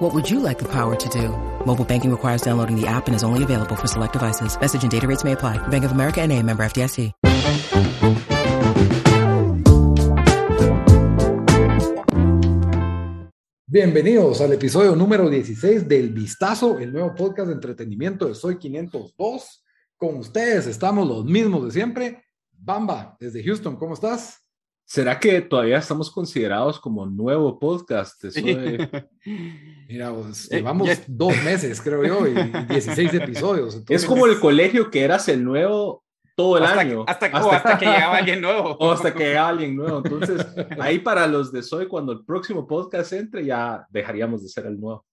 What would you like the power to do? Mobile banking requires downloading the app and is only available for select devices. Message and data rates may apply. Bank of America and a member FDIC. Bienvenidos al episodio número 16 del Vistazo, el nuevo podcast de entretenimiento de Soy 502. Con ustedes estamos los mismos de siempre. Bamba, desde Houston, ¿cómo estás? ¿Será que todavía estamos considerados como nuevo podcast? Eso de... Mira, pues, llevamos dos meses, creo yo, y 16 episodios. Entonces... Es como el colegio que eras el nuevo todo el hasta, año. Hasta, hasta, hasta, que llegaba alguien nuevo. O hasta que llegaba alguien nuevo. Entonces, ahí para los de Soy, cuando el próximo podcast entre, ya dejaríamos de ser el nuevo.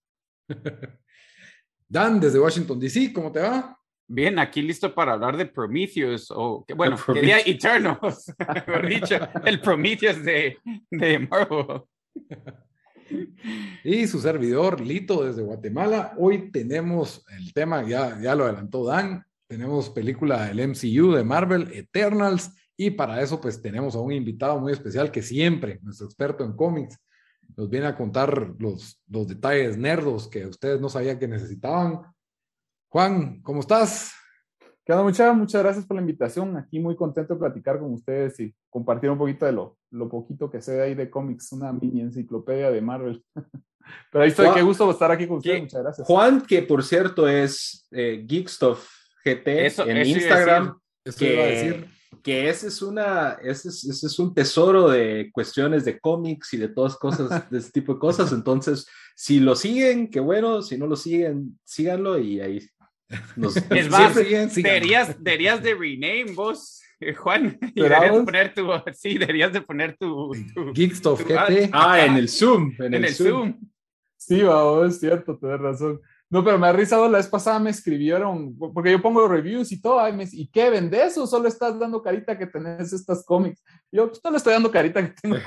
Dan, desde Washington, D.C., ¿cómo te va? Bien, aquí listo para hablar de Prometheus, o que, bueno, quería mejor dicho, el Prometheus de, de Marvel. Y su servidor, Lito, desde Guatemala. Hoy tenemos el tema, ya, ya lo adelantó Dan, tenemos película del MCU de Marvel, Eternals, y para eso pues tenemos a un invitado muy especial que siempre, nuestro experto en cómics, nos viene a contar los, los detalles nerdos que ustedes no sabían que necesitaban. Juan, ¿cómo estás? ¿Qué onda, muchachos? Muchas gracias por la invitación. Aquí muy contento de platicar con ustedes y compartir un poquito de lo, lo poquito que sé ahí de cómics, una mini enciclopedia de Marvel. Pero ahí estoy, Juan, qué gusto estar aquí con ustedes. Muchas gracias. Juan, que por cierto es eh, Geekstuff GT eso, en eso Instagram, que, que ese es una, ese es, ese es un tesoro de cuestiones de cómics y de todas cosas, de ese tipo de cosas. Entonces, si lo siguen, qué bueno, si no lo siguen, síganlo y ahí nos, es más, siguen, deberías, deberías de rename vos. Juan, y deberías de poner tu, sí, deberías de poner tu, tu Geekstuff tu, GT. Ah, en el Zoom, en, en el, el Zoom. Zoom. Sí, vamos, es cierto, tienes razón. No, pero me ha risado la vez pasada me escribieron, porque yo pongo reviews y todo, me, ¿y qué vendes o solo estás dando carita que tenés estas cómics? Yo, pues no le estoy dando carita que tengo.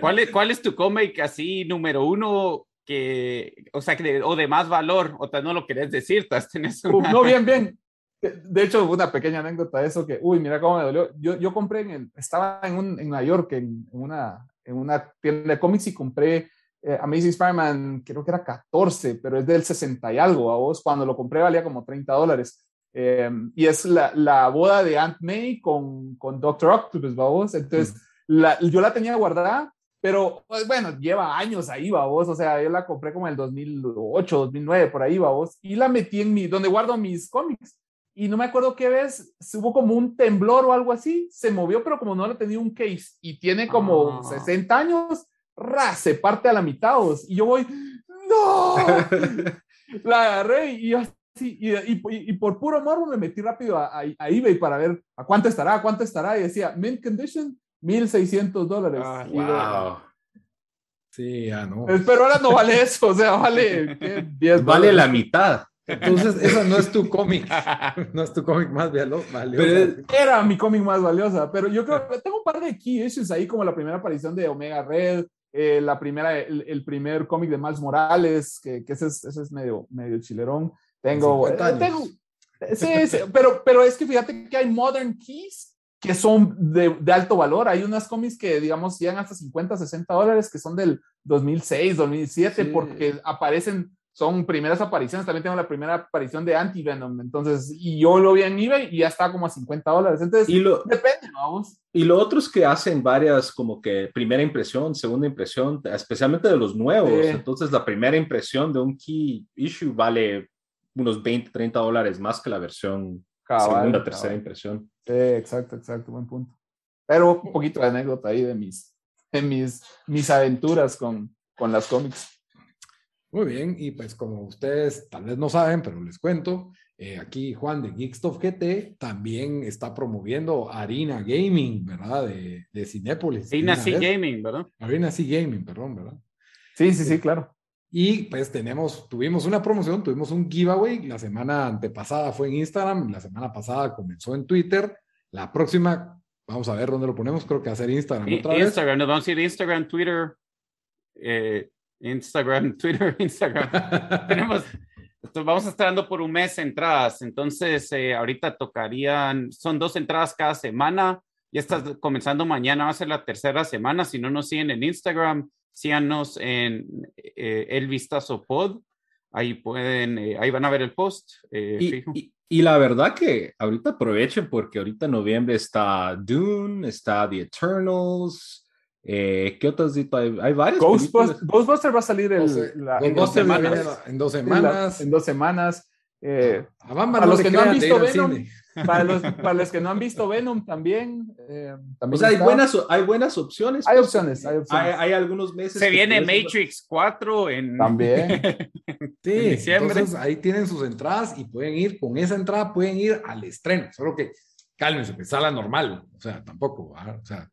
¿Cuál, es, ¿Cuál es tu cómic así número uno que, o sea, que de, o de más valor, o tal no lo querés decir, tenés una... No, bien, bien. De hecho, una pequeña anécdota de eso que, uy, mira cómo me dolió. Yo, yo compré, en el, estaba en, un, en Nueva York, en, en, una, en una tienda de cómics y compré eh, Amazing Spider-Man, creo que era 14, pero es del 60 y algo. A vos, cuando lo compré valía como 30 dólares. Eh, y es la, la, boda de Aunt May con, con Doctor Octopus, vos. Entonces, mm. la, yo la tenía guardada, pero pues, bueno, lleva años ahí, vos. O sea, yo la compré como en el 2008, 2009, por ahí, vos. Y la metí en mi, donde guardo mis cómics. Y no me acuerdo qué vez, hubo como un temblor o algo así, se movió, pero como no le tenía un case y tiene como ah. 60 años, ra, se parte a la mitad, y yo voy, ¡no! la agarré y yo así, y, y, y, por puro morbo me metí rápido a, a, a, eBay para ver a cuánto estará, a cuánto estará, y decía, mint condition, 1600 dólares. Ah, wow. Sí, ya no. Pero ahora no vale eso, o sea, vale 10 Vale la mitad. Entonces, esa no es tu cómic, no es tu cómic más valioso. Era mi cómic más valiosa, pero yo creo que tengo un par de key issues ahí, como la primera aparición de Omega Red, eh, la primera, el, el primer cómic de Miles Morales, que, que ese, es, ese, es, medio, medio chilerón. Tengo, eh, tengo sí, sí, pero, pero es que fíjate que hay modern keys que son de, de, alto valor. Hay unas cómics que, digamos, llegan hasta 50, 60 dólares, que son del 2006, 2007, sí. porque aparecen, son primeras apariciones. También tengo la primera aparición de Anti-Venom. Entonces, y yo lo vi en eBay y ya está como a 50 dólares. Entonces, y lo, depende, vamos. Y lo otro es que hacen varias, como que primera impresión, segunda impresión, especialmente de los nuevos. Sí. Entonces, la primera impresión de un key issue vale unos 20, 30 dólares más que la versión cabal, segunda, tercera impresión. Sí, exacto, exacto, buen punto. Pero un poquito de anécdota ahí de mis, de mis, mis aventuras con, con las cómics. Muy bien, y pues como ustedes tal vez no saben, pero les cuento, eh, aquí Juan de Geekstuff GT también está promoviendo Arena Gaming, ¿verdad? De, de Cinépolis. Arena C Gaming, ¿verdad? Arena C Gaming, perdón, ¿verdad? Sí, sí, sí, claro. Y pues tenemos, tuvimos una promoción, tuvimos un giveaway. La semana antepasada fue en Instagram, la semana pasada comenzó en Twitter. La próxima, vamos a ver dónde lo ponemos. Creo que ser Instagram otra vez. Instagram, nos vamos a ir Instagram, Twitter, eh, Instagram, Twitter, Instagram. tenemos, vamos a estar dando por un mes entradas. Entonces, eh, ahorita tocarían, son dos entradas cada semana. Ya está comenzando mañana, va a ser la tercera semana. Si no nos siguen en Instagram, síganos en eh, El Vistazo Pod. Ahí pueden, eh, ahí van a ver el post. Eh, y, la verdad que ahorita aprovechen porque ahorita en noviembre está Dune, está The Eternals. ¿Qué otros hay? Hay varios. Ghostbusters, va a salir en, dos semanas. En, dos semanas. En, dos semanas. a los que no han visto Venom, para los, para los que no han visto Venom también. Eh, también o sea, hay buenas, hay buenas opciones. Hay pues. opciones, hay opciones. Hay, algunos meses. Se viene Matrix 4 en. También. sí, diciembre. Entonces ahí tienen sus entradas y pueden ir, con esa entrada pueden ir al estreno. Solo que cálmense, que sala normal. O sea, tampoco. O sea,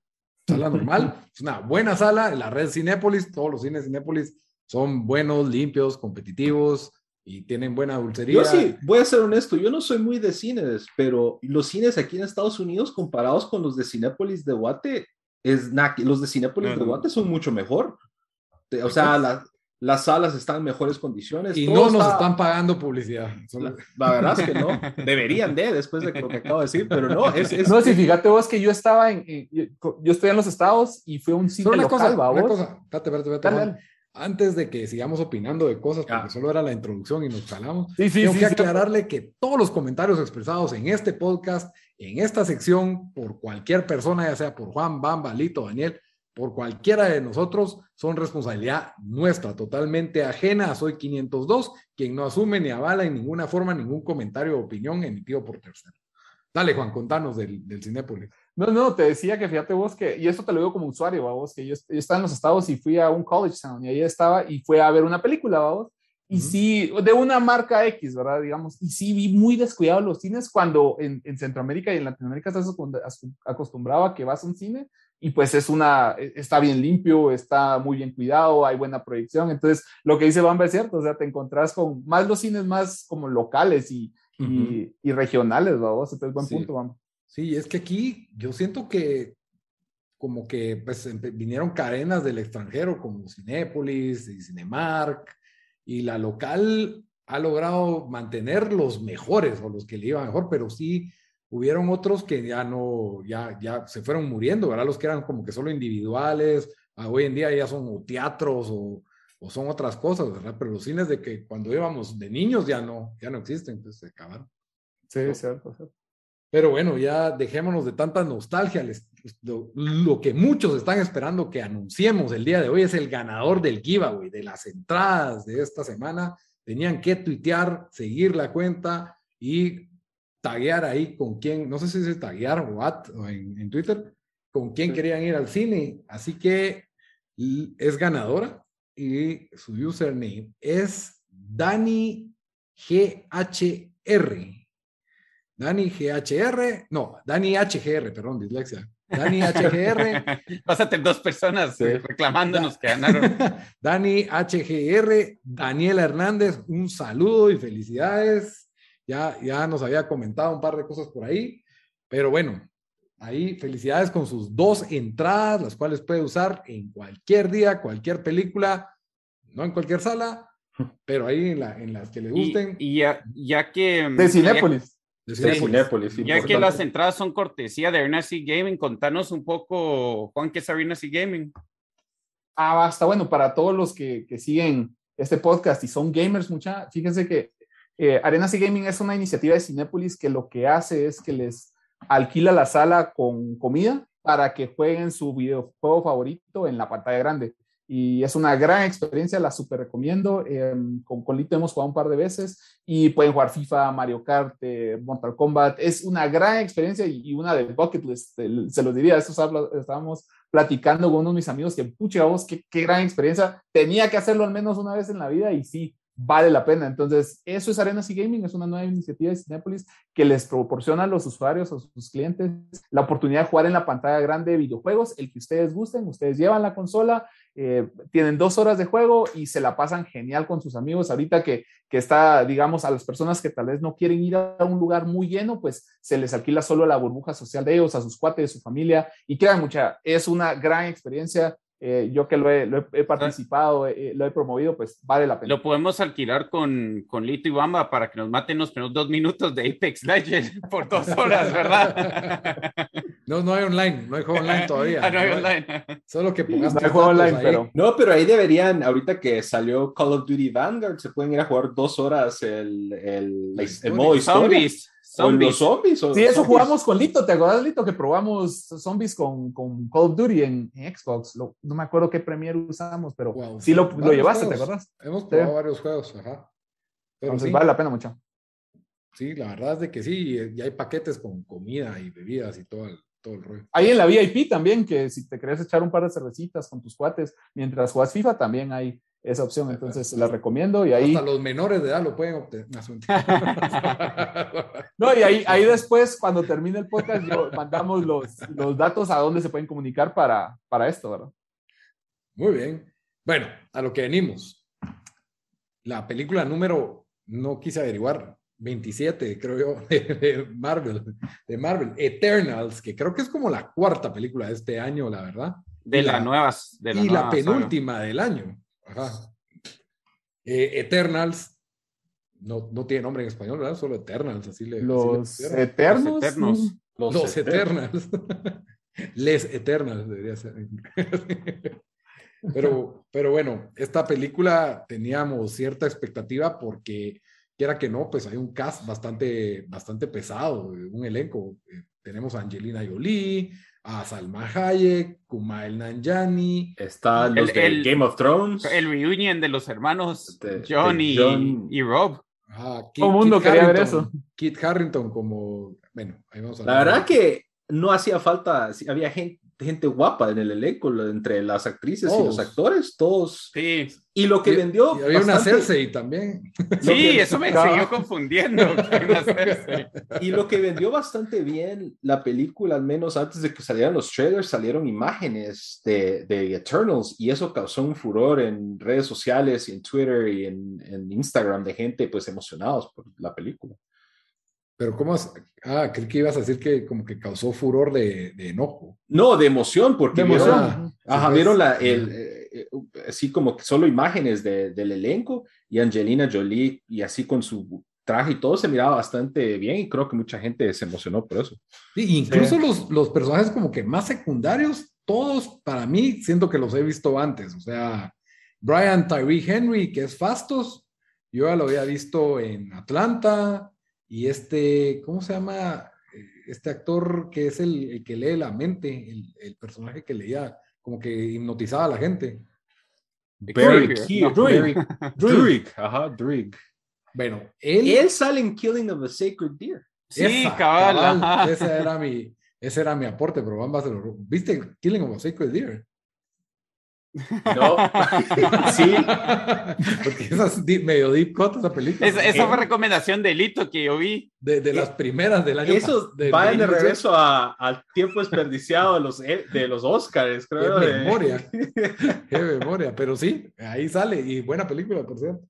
sala normal. es una buena sala. En la red Cinépolis, todos los cines Cinépolis son buenos, limpios, competitivos y tienen buena dulcería. Yo sí, voy a ser honesto, yo no soy muy de cines, pero los cines aquí en Estados Unidos comparados con los de Cinépolis de Guate, es los de Cinépolis de Guate son mucho mejor. O sea, las salas están en mejores condiciones. Y no nos están pagando publicidad. La, verdad es que no. Deberían de, después de lo que acabo de decir, pero no. Es, no, si fíjate vos que yo estaba en, yo, estoy en los estados y fue un cine local, cosa, una cosa, espérate, antes de que sigamos opinando de cosas, porque solo era la introducción y nos calamos, tengo que aclararle que todos los comentarios expresados en este podcast, en esta sección, por cualquier persona, ya sea por Juan, Bamba, Lito, Daniel, por cualquiera de nosotros, son responsabilidad nuestra, totalmente ajena a Soy 502, quien no asume ni avala en ninguna forma ningún comentario o opinión emitido por terceros. Dale, Juan, contanos del, del Cinépolis. No, no, te decía que fíjate vos que, y esto te lo digo como usuario, vos, que yo, estaba en los estados y fui a un college town y ahí estaba y fue a ver una película, vos. Y sí, de una marca X, ¿verdad? Digamos, y sí vi muy descuidados los cines cuando en, en, Centroamérica y en Latinoamérica estás acostumbrado a que vas a un cine y pues es una, e, está bien limpio, está muy bien cuidado, hay buena proyección. Entonces, lo que dice Bamba es cierto, o sea, te encontrás con más los cines más como locales y, y, y, regionales, vos. Entonces, buen punto, Bamba. Sí, es que aquí yo siento que como que pues vinieron cadenas del extranjero como Cinépolis y Cinemark y la local ha logrado mantener los mejores o los que le iban mejor, pero sí hubieron otros que ya no, ya, ya se fueron muriendo, ¿verdad? Los que eran como que solo individuales, ah, hoy en día ya son teatros o, o, son otras cosas, ¿verdad? Pero los cines de que cuando íbamos de niños ya no, ya no existen, pues se acabaron. Sí, cierto, cierto. Pero bueno, ya dejémonos de tanta nostalgia. lo, que muchos están esperando que anunciemos el día de hoy es el ganador del giveaway, de las entradas de esta semana. Tenían que tuitear, seguir la cuenta y taguear ahí con quién, no sé si es taguear o, at, en, en, Twitter, con quién querían ir al cine. Así que es ganadora y su username es Dani GHR. Dani GHR, no, Dani HGR, perdón, dislexia. Dani HGR. Pásate dos personas reclamándonos que ganaron. Dani HGR, Daniela Hernández, un saludo y felicidades. Ya, ya nos había comentado un par de cosas por ahí, pero bueno, ahí felicidades con sus dos entradas, las cuales puede usar en cualquier día, cualquier película, no en cualquier sala, pero ahí en, la, en las que le gusten. Y, ya, ya, que... De Cinépolis. Ya que las entradas son cortesía de Arena Gaming, contanos un poco, Juan, ¿qué es Arena Gaming? Ah, basta, bueno, para todos los que, que, siguen este podcast y son gamers, mucha, fíjense que eh, Arena Gaming es una iniciativa de Cinépolis que lo que hace es que les alquila la sala con comida para que jueguen su videojuego favorito en la pantalla grande y es una gran experiencia, la super recomiendo. Em, con Colito hemos jugado un par de veces y pueden jugar FIFA, Mario Kart, eh, Mortal Kombat. Es una gran experiencia y, una de bucket list, se los diría. Esto estábamos platicando con uno de mis amigos que, pucha, vos, qué, qué gran experiencia. Tenía que hacerlo al menos una vez en la vida y sí, vale la pena. Entonces, eso es Arenas y Gaming, es una nueva iniciativa de Cinepolis que les proporciona a los usuarios, a sus clientes, la oportunidad de jugar en la pantalla grande de videojuegos, el que ustedes gusten, ustedes llevan la consola, eh, tienen dos horas de juego y se la pasan genial con sus amigos. Ahorita que, que está, digamos, a las personas que tal vez no quieren ir a un lugar muy lleno, pues se les alquila solo la burbuja social de ellos, a sus cuates, de su familia, y queda mucha, es una gran experiencia eh, yo que lo he, participado, eh, lo he promovido, pues vale la pena. Lo podemos alquilar con, con Lito y Bamba para que nos maten los primeros dos minutos de Apex Legends por dos horas, ¿verdad? No, no hay online, no hay juego online todavía. Ah, no hay online. Solo que pongas no hay juego online, pero... No, pero ahí deberían, ahorita que salió Call of Duty Vanguard, se pueden ir a jugar dos horas el, el, el, modo historia. Zombies. Zombies. sí, eso jugamos con Lito. ¿Te acuerdas, Lito, que probamos zombies con, con Call of Duty en, Xbox? no me acuerdo qué Premiere usamos, pero sí lo, lo llevaste, ¿te acuerdas? Hemos probado varios juegos, ajá. Entonces vale la pena mucho. Sí, la verdad es de que sí, y hay paquetes con comida y bebidas y todo el, todo el rollo. Hay en la VIP también, que si te querés echar un par de cervecitas con tus cuates mientras juegas FIFA, también hay esa opción. Entonces, la recomiendo y ahí... Hasta los menores de edad lo pueden obtener. no, y ahí, ahí después, cuando termine el podcast, mandamos los, los datos a dónde se pueden comunicar para, para esto, ¿verdad? Muy bien. Bueno, a lo que venimos. La película número, no quise averiguar, 27, creo yo, de, Marvel, de Marvel, Eternals, que creo que es como la cuarta película de este año, la verdad. De las nuevas. De y la penúltima del año. Ajá. Eh, Eternals, no, no tiene nombre en español, ¿verdad? Solo Eternals, así le Los Eternos. Los, Eternals. Les Eternals debería ser. pero, pero bueno, esta película teníamos cierta expectativa porque, quiera que no, pues hay un cast bastante, bastante pesado, un elenco. Eh, tenemos a Angelina Jolie, a Salma Hayek, Kumail Nanjani. Está los el, Game of Thrones. El reunion de los hermanos John, y, y, Rob. Todo el mundo quería ver eso. Kit Harrington como, bueno, ahí vamos a La verdad que no hacía falta, había gente, gente guapa en el elenco, entre las actrices y los actores, todos. Sí. Y lo que vendió. había una Cersei también. Sí, eso me siguió confundiendo. y lo que vendió bastante bien la película, al menos antes de que salieran los trailers, salieron imágenes de, de Eternals y eso causó un furor en redes sociales y en Twitter y en, en Instagram de gente pues emocionados por la película. Pero ¿cómo? Ah, creí que ibas a decir que como que causó furor de, de enojo. No, de emoción, porque vieron, ajá, vieron la, el, eh, eh, así como que solo imágenes de, del elenco y Angelina Jolie y así con su traje y todo se miraba bastante bien y creo que mucha gente se emocionó por eso. Sí, incluso Los, los personajes como que más secundarios, todos para mí siento que los he visto antes. O sea, Brian Tyree Henry, que es Fastos, yo ya lo había visto en Atlanta, y este, ¿cómo se llama? Este actor que es el, que lee la mente, el, personaje que leía, como que hipnotizaba a la gente. Druid. Druid. Ajá, Druid. Bueno, él, él sale en Killing of a Sacred Deer. Sí, cabal. ese, era mi, ese era mi aporte, pero vamos a hacerlo. ¿Viste Killing of a Sacred Deer? No. sí. Porque esa es medio deep cut esa película. esa fue recomendación de Lito que yo vi. De, de las primeras del año Eso va de regreso al tiempo desperdiciado de los, eh, de los Oscars, creo. Qué memoria. Qué memoria. Pero sí, ahí sale. Y buena película, por cierto.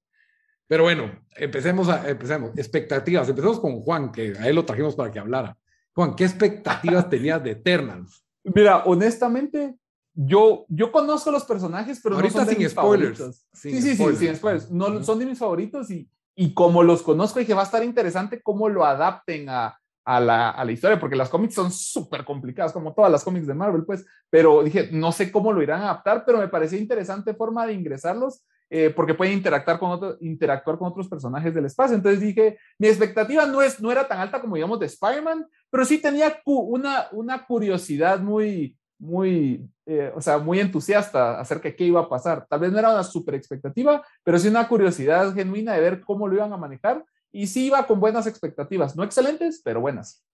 Pero bueno, empecemos. A, empecemos. Expectativas. Empecemos con Juan, que a él lo trajimos para que hablara. Juan, ¿qué expectativas tenías de Eternals? Mira, honestamente, yo, yo conozco los personajes, pero no son de mis spoilers. Favoritos. sí, sí, sí, sin spoilers. No, Son de mis favoritos y, y como los conozco, dije, va a estar interesante cómo lo adapten a, a, la, a la, historia, porque las cómics son súper complicadas, como todas las cómics de Marvel, pues, pero dije, no sé cómo lo irán a adaptar, pero me parecía interesante forma de ingresarlos, eh, porque pueden interactuar con, otro, interactuar con otros personajes del espacio. Entonces dije, mi expectativa no, es, no era tan alta como, digamos, de Spider-Man, pero sí tenía una, una curiosidad muy, muy, eh, o sea, muy entusiasta acerca de qué iba a pasar. Tal vez no era una super expectativa, pero sí una curiosidad genuina de ver cómo lo iban a manejar. Y sí iba con buenas expectativas, no excelentes, pero buenas.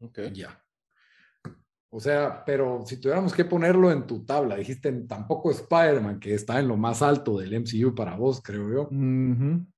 Ok, ya. O sea, pero si tuviéramos que ponerlo en tu tabla, dijiste tampoco Spider-Man, que está en lo más alto del MCU para vos, creo yo.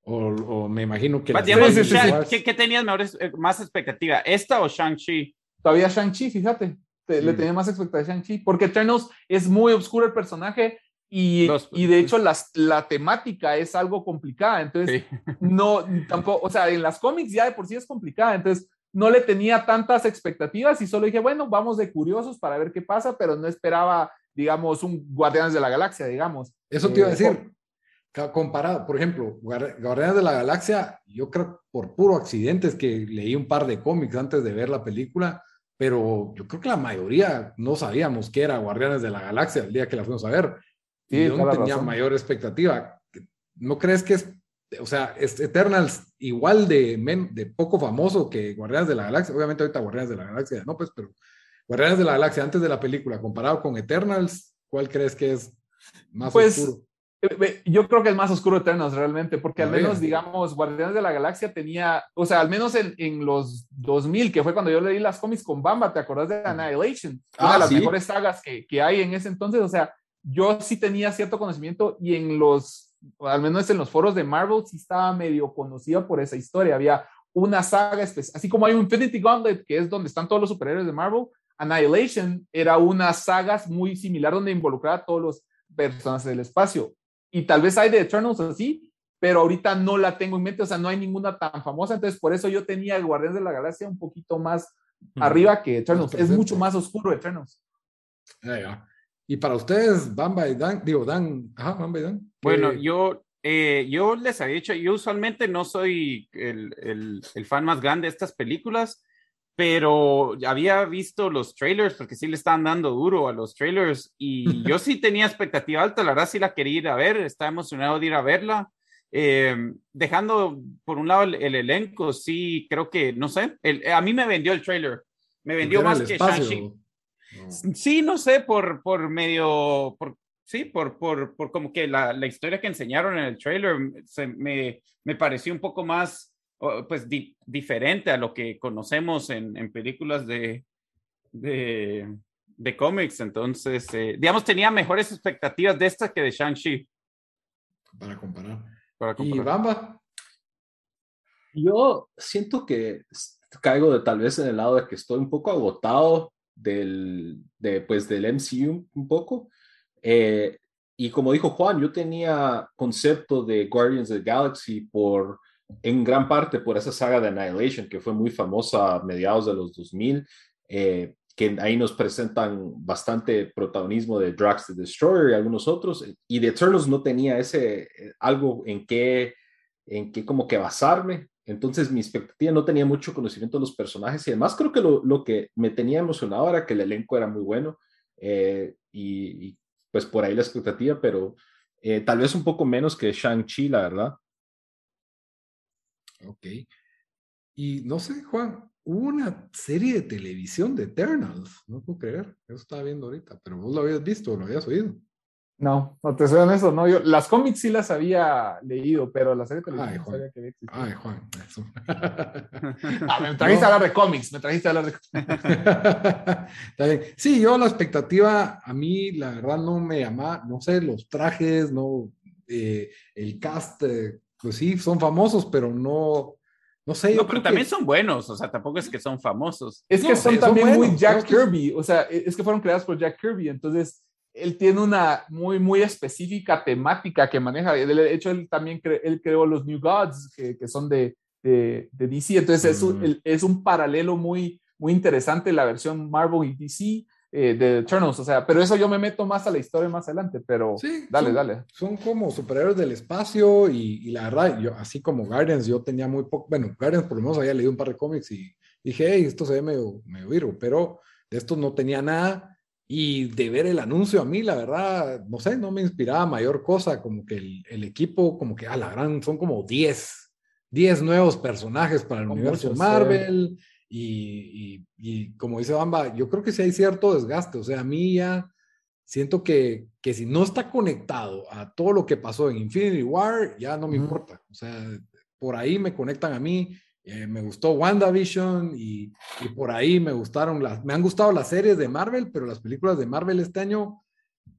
o, me imagino que... ¿qué, tenías eh, más expectativa? ¿Esta o Shang-Chi? Todavía Shang-Chi, fíjate. Le tenía más expectativa a Shang-Chi, porque Eternals es muy oscuro el personaje y, y de hecho las, la temática es algo complicada. Entonces, no, tampoco, o sea, en las cómics ya de por sí es complicada. Entonces, no le tenía tantas expectativas y solo dije, bueno, vamos de curiosos para ver qué pasa, pero no esperaba, digamos, un Guardianes de la Galaxia, digamos. Eso te iba a eh, decir. Comparado, por ejemplo, Guardianes de la Galaxia, yo creo por puro accidente es que leí un par de cómics antes de ver la película, pero yo creo que la mayoría no sabíamos que era Guardianes de la Galaxia el día que la fuimos a ver. y yo no tenía mayor expectativa. ¿No crees que es o sea, es Eternals igual de, de poco famoso que Guardianes de la Galaxia. Obviamente ahorita Guardianes de la Galaxia, no, pues, pero Guardianes de la Galaxia antes de la película, comparado con Eternals, ¿cuál crees que es más pues, oscuro? Yo creo que es más oscuro Eternals realmente, porque al menos, digamos, Guardianes de la Galaxia tenía, o sea, al menos en, en, los 2000, que fue cuando yo leí las cómics con Bamba, ¿te acordás de Annihilation? Una de ah, las mejores sagas que, que hay en ese entonces, o sea, yo sí tenía cierto conocimiento y en los al menos en los foros de Marvel, sí estaba medio conocida por esa historia. Había una saga así como hay un Infinity Gauntlet, que es donde están todos los superhéroes de Marvel, Annihilation era una saga muy similar donde involucraba a todos los personajes del espacio. Y tal vez hay de Eternals así, pero ahorita no la tengo en mente, o sea, no hay ninguna tan famosa, entonces por eso yo tenía el Guardián de la Galaxia un poquito más arriba que Eternals. Es mucho más oscuro Eternals. Y para ustedes, Bamba y Dan, digo, Dan, ajá, Bamba y Dan. Bueno, yo, eh, yo les había dicho, yo usualmente no soy el, el, el, fan más grande de estas películas, pero había visto los trailers porque sí le estaban dando duro a los trailers y yo sí tenía expectativa alta, la verdad sí la quería ir a ver, estaba emocionado de ir a verla. Eh, dejando por un lado el, elenco, sí creo que, no sé, el, a mí me vendió el trailer, me vendió más que Shang-Chi. Sí, no sé, por, por medio, por, sí, por, por, por como que la, la, historia que enseñaron en el trailer se, me, me pareció un poco más, pues, diferente a lo que conocemos en, en películas de, de, de cómics. Entonces, eh, digamos, tenía mejores expectativas de esta que de Shang-Chi. Para comparar. Para comparar. ¿Y Bamba? Yo siento que caigo de tal vez en el lado de que estoy un poco agotado del, de, pues, del MCU un poco. Eh, y como dijo Juan, yo tenía concepto de Guardians of the Galaxy por, en gran parte por esa saga de Annihilation, que fue muy famosa a mediados de los 2000, eh, que ahí nos presentan bastante protagonismo de Drax the Destroyer y algunos otros, y de Eternals no tenía ese, eh, algo en qué, en qué como que basarme, entonces mi expectativa no tenía mucho conocimiento de los personajes y además creo que lo, que me tenía emocionado era que el elenco era muy bueno eh, y, pues por ahí la expectativa, pero eh, tal vez un poco menos que Shang-Chi, la verdad. Ok. Y no sé, Juan, hubo una serie de televisión de Eternals, no puedo creer, eso estaba viendo ahorita, pero vos lo habías visto, lo habías oído. No, no te soy honesto, no. Yo las cómics sí las había leído, pero la serie de televisión no sabía que. Ay, Juan, eso. ah, me trajiste a hablar de cómics, me trajiste a hablar de Sí, yo la expectativa, a mí la verdad no me llama, no sé, los trajes, no, eh, el cast, eh, pues sí, son famosos, pero no, no sé. No, pero también son buenos, o sea, tampoco es que son famosos. Es que son también muy Jack Kirby, o sea, es que fueron creados por Jack Kirby, entonces él tiene una muy, muy específica temática que maneja. De hecho, él también él creó los New Gods, que, que son de, de, DC. Entonces, es, un, mm. es un paralelo muy, muy interesante la versión Marvel y DC eh, de Eternals. O sea, pero eso yo me meto más a la historia más adelante. Pero sí, dale, dale. Son como superhéroes del espacio y, y, la verdad, yo, así como Guardians, yo tenía muy poco. Bueno, Guardians por lo menos había leído un par de cómics y dije, hey, esto se ve medio, medio pero de esto no tenía nada y de ver el anuncio a mí, la verdad, no sé, no me inspiraba mayor cosa, como que el, el equipo, como que a la gran, son como 10, 10 nuevos personajes para el universo Marvel. Y, y, y, como dice Bamba, yo creo que sí hay cierto desgaste, o sea, a mí ya siento que, que si no está conectado a todo lo que pasó en Infinity War, ya no me importa, o sea, por ahí me conectan a mí eh, me gustó WandaVision y, y por ahí me gustaron las, me han gustado las series de Marvel, pero las películas de Marvel este año, o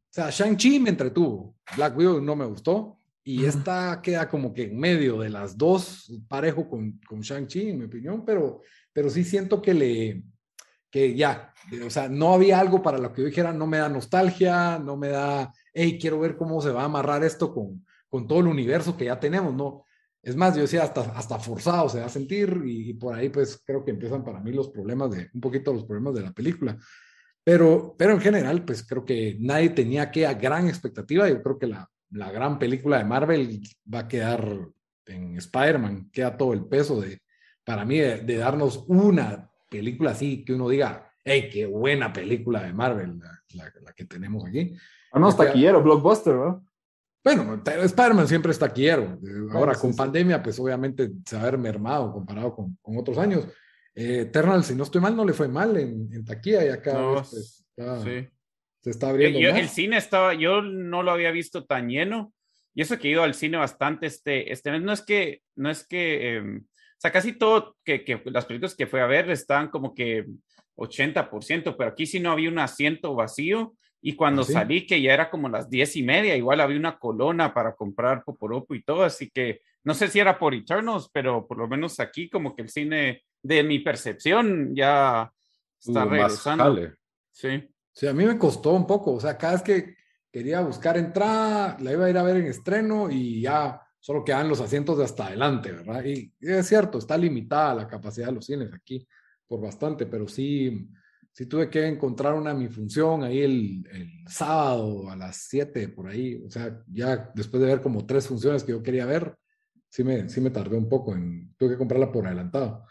sea, Shang-Chi me entretuvo, Black Widow no me gustó y esta queda como que en medio de las dos, parejo con, con Shang-Chi, en mi opinión, pero, pero sí siento que le, que ya, o sea, no había algo para lo que yo dijera, no me da nostalgia, no me da, hey, quiero ver cómo se va a amarrar esto con, con todo el universo que ya tenemos, ¿no? Es más, yo decía, hasta, hasta forzado se va a sentir y, por ahí pues creo que empiezan para mí los problemas de, un poquito los problemas de la película. Pero, pero en general, pues creo que nadie tenía que a gran expectativa. Yo creo que la, la gran película de Marvel va a quedar en Spider-Man, queda todo el peso de, para mí, de, darnos una película así que uno diga, hey, qué buena película de Marvel la, la, que tenemos aquí. Ah, no, está quiero, blockbuster, ¿no? Bueno, Spider-Man siempre está quiero. Ahora, con pandemia, pues obviamente se va a ver mermado comparado con, con otros años. Eh, Eternal, si no estoy mal, no le fue mal en, en taquilla y acá pues, se está abriendo. Yo, El cine estaba, yo no lo había visto tan lleno. Y eso que he ido al cine bastante este, este mes, no es que, no es que, em, o sea, casi todo que, que las películas que fue a ver estaban como que 80%, pero aquí sí no había un asiento vacío y cuando ¿Ah, salí, que ya era como las diez y media, igual había una colona para comprar Poporopo y todo, así que no sé si era por Eternals, pero por lo menos aquí como que el cine, de mi percepción, ya está regresando. Sí. Sí, a mí me costó un poco, o sea, cada vez que quería buscar entrada, la iba a ir a ver en estreno y ya solo quedan los asientos de hasta adelante, ¿verdad? Y es cierto, está limitada la capacidad de los cines aquí por bastante, pero sí, sí tuve que encontrar una mi función ahí el, el, sábado a las 7 por ahí, o sea, ya después de ver como tres funciones que yo quería ver, sí me, sí me tardé un poco en, tuve que comprarla por adelantado.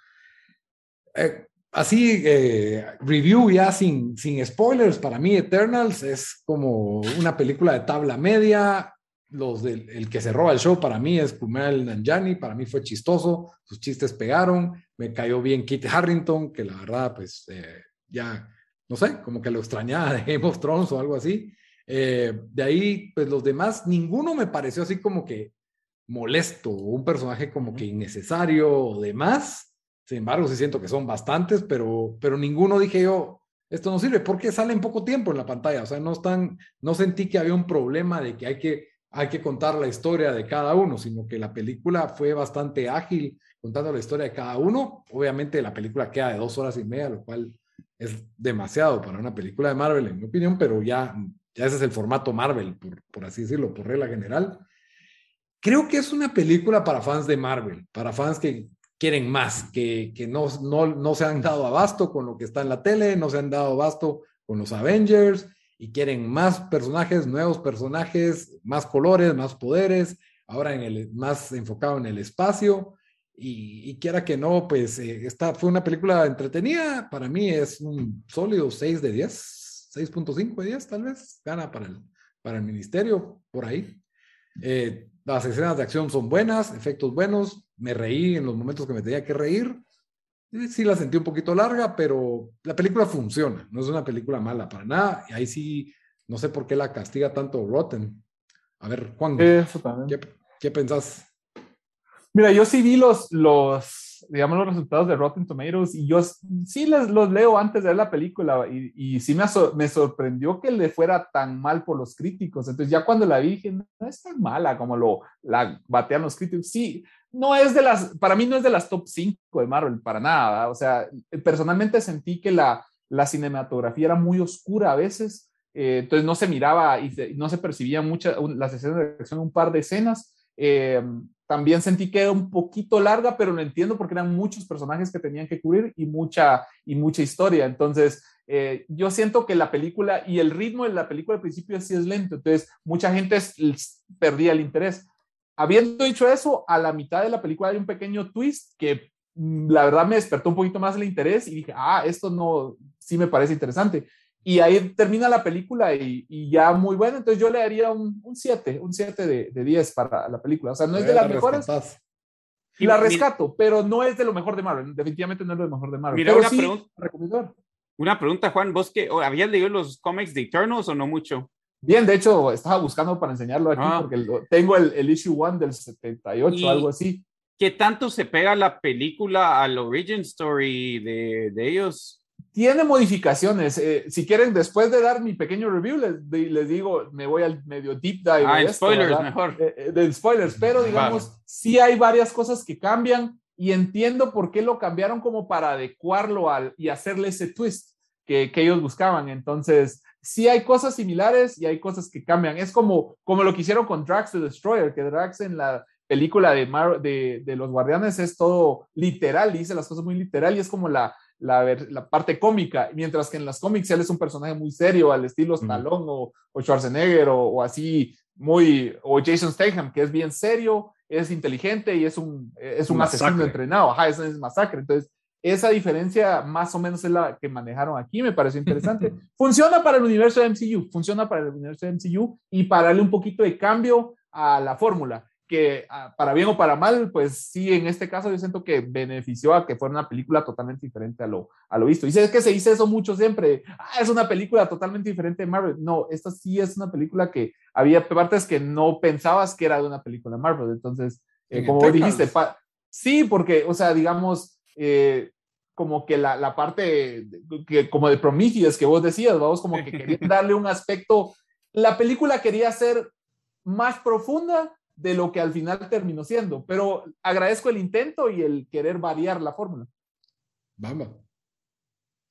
Eh, así, eh, review ya sin, sin spoilers, para mí Eternals es como una película de tabla media, los del el que se roba el show para mí es Kumail Nanjani, para mí fue chistoso, sus chistes pegaron, me cayó bien Kit Harrington, que la verdad, pues eh, ya, no sé, como que lo extrañaba de Game of Thrones o algo así. Eh, de ahí, pues los demás, ninguno me pareció así como que molesto, un personaje como que innecesario o demás. Sin embargo, sí siento que son bastantes, pero, pero ninguno dije yo, esto no sirve porque salen poco tiempo en la pantalla. O sea, no están, no sentí que había un problema de que hay que, hay que contar la historia de cada uno, sino que la película fue bastante ágil contando la historia de cada uno. Obviamente la película queda de dos horas y media, lo cual es demasiado para una película de Marvel, en mi opinión, pero ya, ya ese es el formato Marvel, por, por así decirlo, por regla general. Creo que es una película para fans de Marvel, para fans que quieren más, que, que no, no, no se han dado abasto con lo que está en la tele, no se han dado abasto con los Avengers y quieren más personajes, nuevos personajes, más colores, más poderes, ahora en el, más enfocado en el espacio. Y, quiera que no, pues eh, esta fue una película entretenida. Para mí es un sólido 6 de 10, 6.5 de 10 tal vez. Gana para el, para el ministerio, por ahí. Eh, las escenas de acción son buenas, efectos buenos. Me reí en los momentos que me tenía que reír. Sí la sentí un poquito larga, pero la película funciona. No es una película mala para nada. Y ahí sí, no sé por qué la castiga tanto Rotten. A ver, Juan, ¿qué, ¿qué pensás? Mira, yo sí vi los, los, digamos, los resultados de Rotten Tomatoes y yo sí les, los leo antes de ver la película y, y sí me, me sorprendió que le fuera tan mal por los críticos. Entonces ya cuando la vi dije, no es tan mala como lo la batean los críticos. Sí, no es de las, para mí no es de las top 5 de Marvel, para nada. O sea, personalmente sentí que la, la cinematografía era muy oscura a veces. Eh, entonces no se miraba y no se percibía muchas las escenas de acción, un par de escenas. Eh, también sentí que era un poquito larga, pero lo entiendo porque eran muchos personajes que tenían que cubrir y mucha, y mucha historia. Entonces, eh, yo siento que la película y el ritmo de la película al principio sí es lento, entonces mucha gente perdía el interés. Habiendo dicho eso, a la mitad de la película hay un pequeño twist que mm, la verdad me despertó un poquito más el interés y dije, ah, esto no, sí me parece interesante. Y ahí termina la película y, ya muy bueno. Entonces yo le daría un 7, un 7 de, de 10 para la película. O sea, no es de las mejores. Y la rescato, pero no es de lo mejor de Marvel. Definitivamente no es de lo mejor de Marvel. Mira, una, pregunta, una pregunta, Juan. ¿Vos que habías leído los cómics de Eternals o no mucho? Bien, de hecho, estaba buscando para enseñarlo aquí ah. porque tengo el, el issue 1 del 78 o algo así. ¿qué tanto se pega la película al origin story de, de ellos? Tiene modificaciones. Eh, si quieren, después de dar mi pequeño review, les, les digo, me voy al medio deep dive. Ah, spoilers, mejor. Eh, eh, de spoilers, pero digamos, sí hay varias cosas que cambian y entiendo por qué lo cambiaron como para adecuarlo al, y hacerle ese twist que, que ellos buscaban. Entonces, sí hay cosas similares y hay cosas que cambian. Es como, como lo que hicieron con Drax the Destroyer, que Drax en la película de, de, de los Guardianes es todo literal, dice las cosas muy literal y es como la la, parte cómica, mientras que en las cómics él es un personaje muy serio, al estilo Stallone o, Schwarzenegger o, así, muy, o Jason Statham, que es bien serio, es inteligente y es un, es un asesino entrenado, ajá, es, es masacre. Entonces, esa diferencia más o menos es la que manejaron aquí, me pareció interesante. funciona para el universo de MCU, funciona para el universo de MCU y para darle un poquito de cambio a la fórmula que ah, para bien o para mal, pues sí, en este caso yo siento que benefició a que fuera una película totalmente diferente a lo, a lo visto. Y sé que se dice eso mucho siempre, ah, es una película totalmente diferente de Marvel. No, esta sí es una película que había partes que no pensabas que era de una película de Marvel. Entonces, eh, como dijiste, sí, porque, o sea, digamos, eh, como que la, la, parte que, como de Prometheus que vos decías, vamos, como que querían darle un aspecto, la película quería ser más profunda, de lo que al final terminó siendo. Pero agradezco el intento y el querer variar la fórmula. Vamos.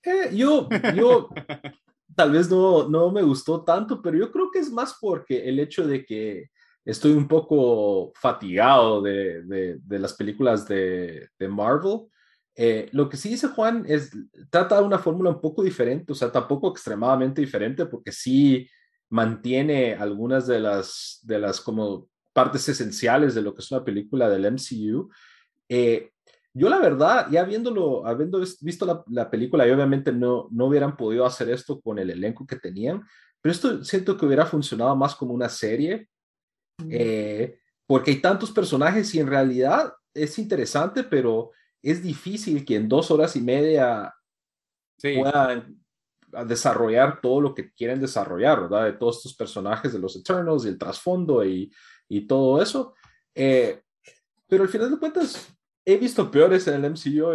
Eh, yo, yo tal vez no, no me gustó tanto, pero yo creo que es más porque el hecho de que estoy un poco fatigado de, de, las películas de, de Marvel. Eh, lo que sí dice Juan es, trata de una fórmula un poco diferente, o sea, tampoco extremadamente diferente, porque sí mantiene algunas de las, de las como partes esenciales de lo que es una película del MCU. Eh, yo la verdad, ya viéndolo, habiendo visto la, película, y obviamente no, no hubieran podido hacer esto con el elenco que tenían, pero esto siento que hubiera funcionado más como una serie, eh, porque hay tantos personajes y en realidad es interesante, pero es difícil que en dos horas y media puedan desarrollar todo lo que quieren desarrollar, ¿verdad? De todos estos personajes de los Eternals y el trasfondo y y todo eso. Eh, pero al final de cuentas, he visto peores en el MCU.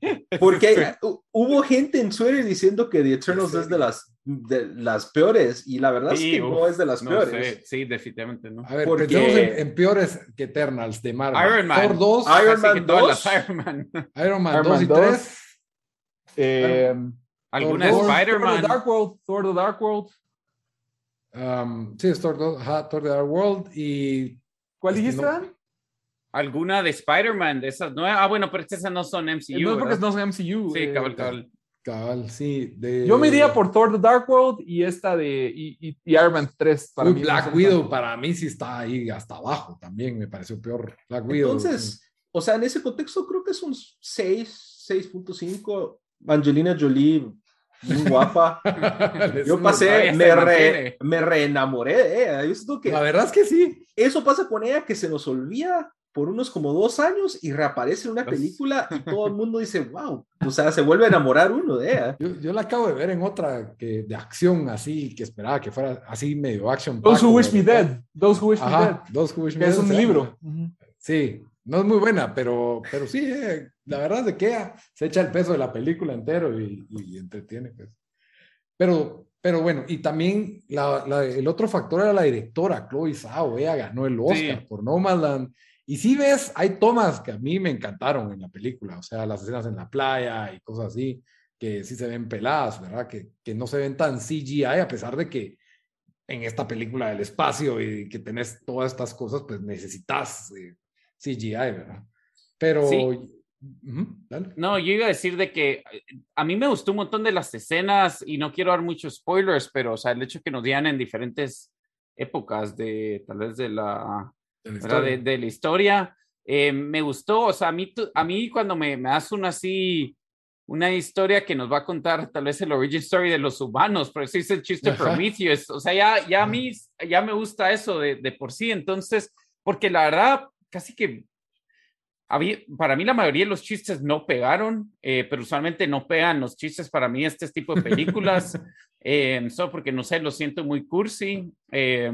Eh, porque hubo gente en Twitter diciendo que The Eternals es de las, de las peores y la verdad es que no es de las peores. Sí, definitivamente no. A ver, porque... en, peores que Eternals de Marvel. Iron Man. Thor 2. Iron Man 2. Iron Man. Iron Man 2 y 3. Eh, ¿Alguna Spider-Man? Thor The Dark World. Thor The Dark World. Um, sí, es Thor, Thor The Dark World y... ¿Cuál dijiste, ¿Alguna de Spider-Man de esas? No, ah, bueno, pero estas no son MCU. No, porque no son MCU. Sí, cabal, cabal. Cabal, sí. Yo me iría por Thor The Dark World y esta de y, Iron Man 3. Para mí Black Widow para mí sí está ahí hasta abajo también, me pareció peor. Black Widow. Entonces, o sea, en ese contexto creo que es un 6, 6.5. Angelina Jolie muy guapa. Yo pasé, me, re, me reenamoré de ella. que la verdad es que sí. Eso pasa con ella que se nos olvida por unos como dos años y reaparece en una película y todo el mundo dice, wow, o sea, se vuelve a enamorar uno de ella. Yo, la acabo de ver en otra que, de acción así, que esperaba que fuera así medio action. Those Who Wish Me Dead. Those Who Wish Me Dead. Those Who Wish Me Dead. Es un libro. Sí, no es muy buena, pero, pero sí, eh, la verdad es que se echa el peso de la película entero y, entretiene. Pues. Pero, pero bueno, y también el otro factor era la directora, Chloe Zhao, ella ganó el Oscar por Nomadland. Y si ves, hay tomas que a mí me encantaron en la película, o sea, las escenas en la playa y cosas así, que sí se ven peladas, ¿verdad? Que, que no se ven tan CGI, a pesar de que en esta película del espacio y que tenés todas estas cosas, pues necesitas eh, CGI, ¿verdad? Pero... no, yo iba a decir de que a mí me gustó un montón de las escenas y no quiero dar muchos spoilers, pero o sea, el hecho que nos dieran en diferentes épocas de tal vez de la, de la historia, de, la historia. Eh, me gustó, o sea, a mí, a mí cuando me, me das una así, una historia que nos va a contar tal vez el origin story de los humanos, pero sí es el chiste Prometheus, o sea, ya, ya a mí, ya me gusta eso de, de por sí, entonces, porque la verdad, casi que había, para mí la mayoría de los chistes no pegaron, eh, pero usualmente no pegan los chistes para mí este tipo de películas, eh, solo porque no sé, lo siento muy cursi, eh,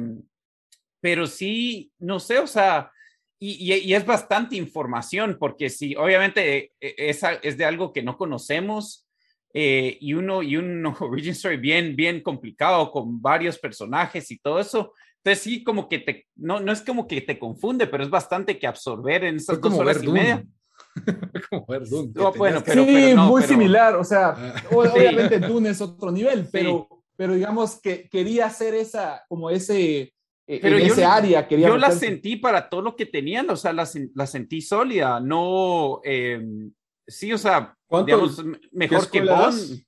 pero sí, no sé, o sea, y, es bastante información, porque si obviamente eh, es, es de algo que no conocemos eh, y uno y un origin story bien, bien complicado con varios personajes y todo eso, entonces sí, como que te, no, no es como que te confunde, pero es bastante que absorber en esas dos horas y media. como ver Dune. bueno, pero, sí, muy similar, o sea, ah. obviamente Dune es otro nivel, pero, pero digamos que quería hacer esa, como ese eh, pero en ese área. Quería yo la sentí para todo lo que tenían, o sea, la, la sentí sólida, no, eh, sí, o sea, digamos, mejor que Bond.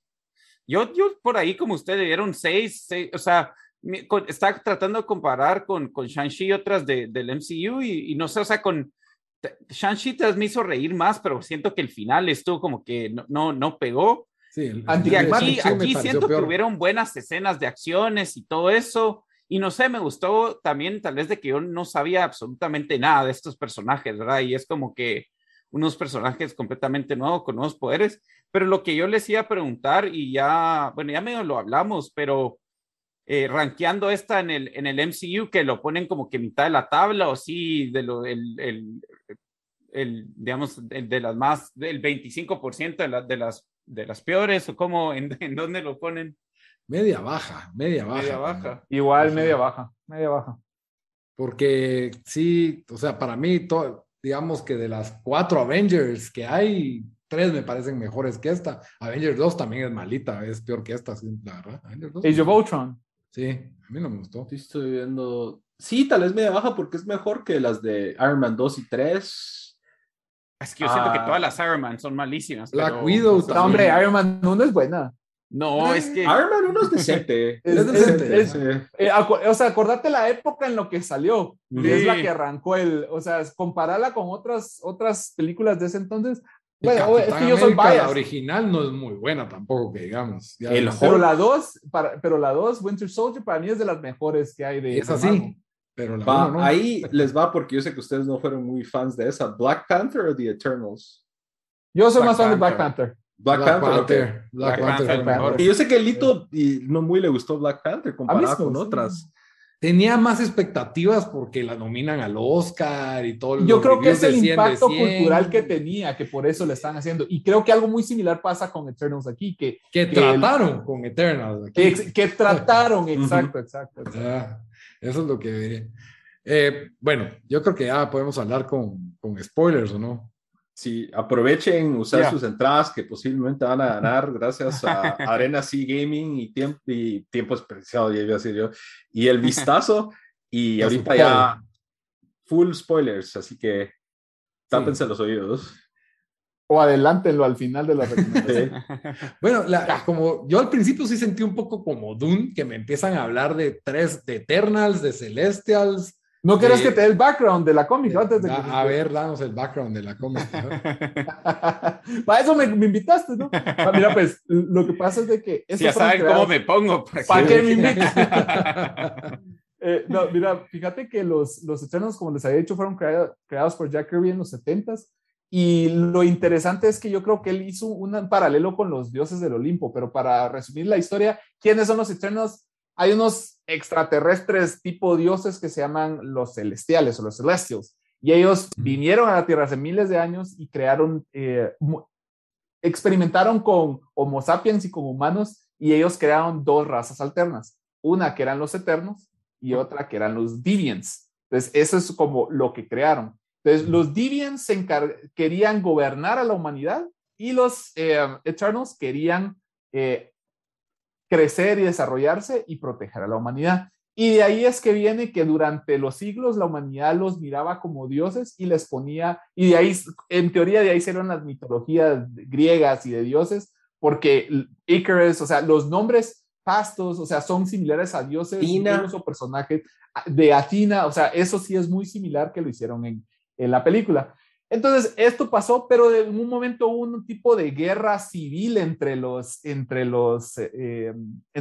Yo, yo por ahí, como ustedes, dieron seis, o sea, está tratando de comparar con, con Shang-Chi y otras de, del MCU y, y, no sé, o sea, con Shang-Chi me hizo reír más, pero siento que el final estuvo como que no, no, no pegó. Sí, aquí, aquí siento que hubieron buenas escenas de acciones y todo eso. Y no sé, me gustó también tal vez de que yo no sabía absolutamente nada de estos personajes, ¿verdad? Y es como que unos personajes completamente nuevos, con nuevos poderes. Pero lo que yo les iba a preguntar, y ya, bueno, ya medio lo hablamos, pero eh, rankeando esta en el, en el MCU, que lo ponen como que mitad de la tabla, o sí, de lo, el, el, el digamos, de las más, del 25% de, de, las, de las peores, o cómo, en, en dónde lo ponen. Media baja, media baja. Media baja. Igual, media baja, media baja. Porque sí, o sea, para mí, digamos que de las cuatro Avengers que hay, tres me parecen mejores que esta. Avengers 2 también es malita, es peor que esta, la verdad. Avengers 2. Age of Ultron. Sí, a mí no me gustó. Sí, estoy viendo. Sí, tal vez media baja porque es mejor que las de Iron Man 2 y 3. Es que yo siento que ah. todas las Iron Man son malísimas. Black Widow. No, hombre, Iron Man 1 es buena. No, es que. Iron Man 1 es decente. es, decente. Eh, o sea, acordate la época en lo que salió. Es la que arrancó el. O sea, compararla con otras, otras películas de ese entonces. Bueno, es que yo soy bias. La original no es muy buena tampoco, que digamos. el pero, la 2, pero la 2, Winter Soldier, para mí es de las mejores que hay de. Es así. Pero la va, no. Ahí les va porque yo sé que ustedes no fueron muy fans de esa. ¿Black Panther o The Eternals? Yo soy más fan de Black Panther. Black, Panther. Black, Panther. Y yo sé que Lito y no muy le gustó Black Panther comparado con otras. Tenía más expectativas porque la nominan al Oscar y todo. Yo creo que es el impacto cultural que tenía, que por eso le están haciendo. Y creo que algo muy similar pasa con Eternals aquí, que, que, trataron con Eternals. Aquí. Que, trataron, exacto, exacto. eso es lo que eh, bueno, yo creo que ya podemos hablar con, con spoilers, ¿o no? Sí, aprovechen usar sus entradas que posiblemente van a ganar gracias a Arena C Gaming y tiempo, y tiempo especial, ya iba a decir yo, y el vistazo. Y ahorita ya full spoilers, así que tápense los oídos. O adelántenlo al final de la recomendación. bueno, como yo al principio sí sentí un poco como Dune, que me empiezan a hablar de tres, de Eternals, de Celestials, ¿No quieres que te dé el background de la cómic antes de a, ver, danos el background de la cómic. Para eso me, invitaste, ¿no? Ah, mira, pues lo que pasa es de que... Ya saben cómo me pongo. ¿Para, qué me invitas? Eh, no, mira, fíjate que los, los Eternals, como les había dicho, fueron creados por Jack Kirby en los 70s. Y lo interesante es que yo creo que él hizo un paralelo con los dioses del Olimpo, pero para resumir la historia, ¿quiénes son los Eternals? Hay unos extraterrestres tipo dioses que se llaman los celestiales o los celestials. Y ellos vinieron a la Tierra hace miles de años y crearon, eh, experimentaron con Homo sapiens y con humanos y ellos crearon dos razas alternas. Una que eran los eternos y otra que eran los deviants. Entonces, eso es como lo que crearon. Entonces, los deviants querían gobernar a la humanidad y los eh, eternos querían eh, crecer y desarrollarse y proteger a la humanidad. Y de ahí es que viene que durante los siglos la humanidad los miraba como dioses y les ponía, y de ahí, en teoría de ahí salieron las mitologías griegas y de dioses, porque Icarus, o sea, los nombres pastos, o sea, son similares a dioses o personajes de Athena, o sea, eso sí es muy similar que lo hicieron en, en la película. Entonces, esto pasó, pero en un momento hubo un tipo de guerra civil entre los, entre los, eh,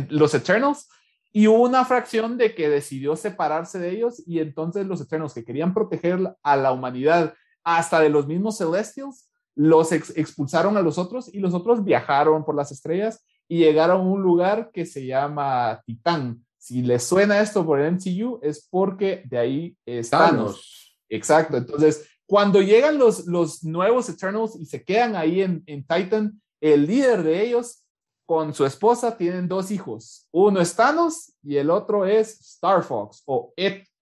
los Eternals y hubo una fracción de que decidió separarse de ellos y entonces los Eternals que querían proteger a la humanidad hasta de los mismos Celestials, los expulsaron a los otros y los otros viajaron por las estrellas y llegaron a un lugar que se llama Titán. Si les suena esto por el MCU es porque de ahí es Thanos. Exacto. Entonces, cuando llegan los, los nuevos Eternals y se quedan ahí en, en Titan, el líder de ellos con su esposa tienen dos hijos. Uno es Thanos y el otro es Star Fox o,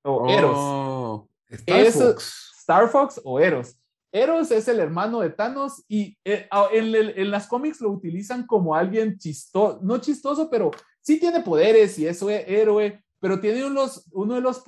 o Eros. Oh, Star Fox. Star Fox o Eros. Eros es el hermano de Thanos y eh, en, en, las cómics lo utilizan como alguien chistoso, no chistoso, pero sí tiene poderes y es héroe, pero tiene unos, uno de los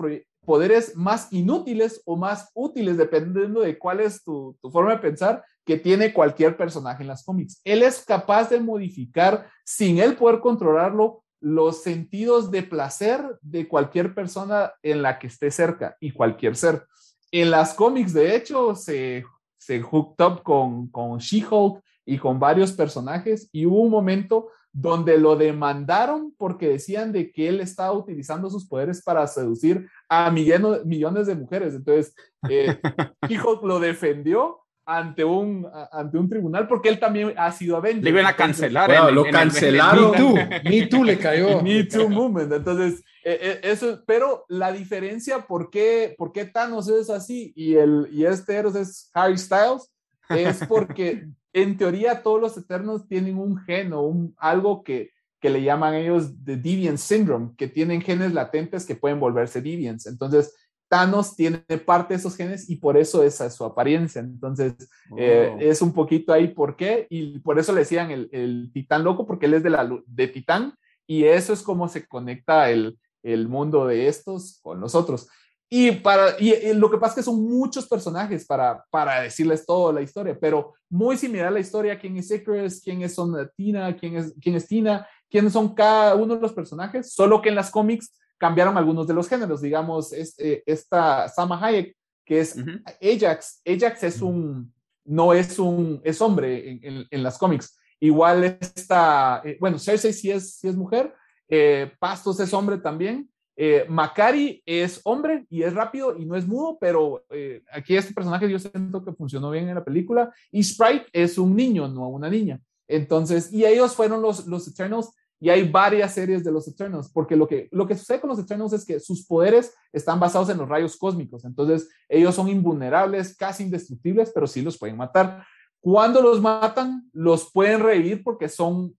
poderes más inútiles o más útiles, dependiendo de cuál es tu, forma de pensar, que tiene cualquier personaje en las cómics. Él es capaz de modificar, sin él poder controlarlo, los sentidos de placer de cualquier persona en la que esté cerca y cualquier ser. En las cómics, de hecho, se se hooked up con, con She-Hulk y con varios personajes y hubo un momento donde lo demandaron porque decían de que él estaba utilizando sus poderes para seducir a millones de mujeres. Entonces, eh, lo defendió ante un, ante un tribunal porque él también ha sido Avenger. Le iban a cancelar. lo cancelaron. Me Too, Me Too le cayó. Me Too Movement. Entonces, eh, eh, eso, pero la diferencia, ¿por qué, por qué Thanos es así y, el, y este Eros es Harry Styles? Es porque en teoría todos los Eternos tienen un gen o un, algo que, que le llaman ellos de Deviant Syndrome, que tienen genes latentes que pueden volverse Deviants. Entonces, Thanos tiene parte de esos genes y por eso esa es su apariencia. Entonces, eh, oh. es un poquito ahí por qué, y por eso le decían el, el, titán loco, porque él es de, la, de titán, y eso es como se conecta el, el mundo de estos con los otros. Y, para, y, lo que pasa es que son muchos personajes para, para decirles toda la historia, pero muy similar a la historia, quién es Icarus, quién es Tina, quién es, quién es Tina, quiénes son cada uno de los personajes, solo que en las cómics cambiaron algunos de los géneros, digamos, es, eh, esta Sama Hayek, que es Ajax, Ajax es un, no es un, es hombre en, en, las cómics, igual está, eh, bueno, Cersei sí es, sí es mujer, eh, Pastos es hombre también. Eh, Macari es hombre y es rápido y no es mudo, pero eh, aquí este personaje yo siento que funcionó bien en la película. Y Sprite es un niño, no una niña. Entonces, y ellos fueron los, los Eternals y hay varias series de los Eternals, porque lo que, lo que sucede con los Eternals es que sus poderes están basados en los rayos cósmicos. Entonces, ellos son invulnerables, casi indestructibles, pero sí los pueden matar. Cuando los matan, los pueden revivir porque son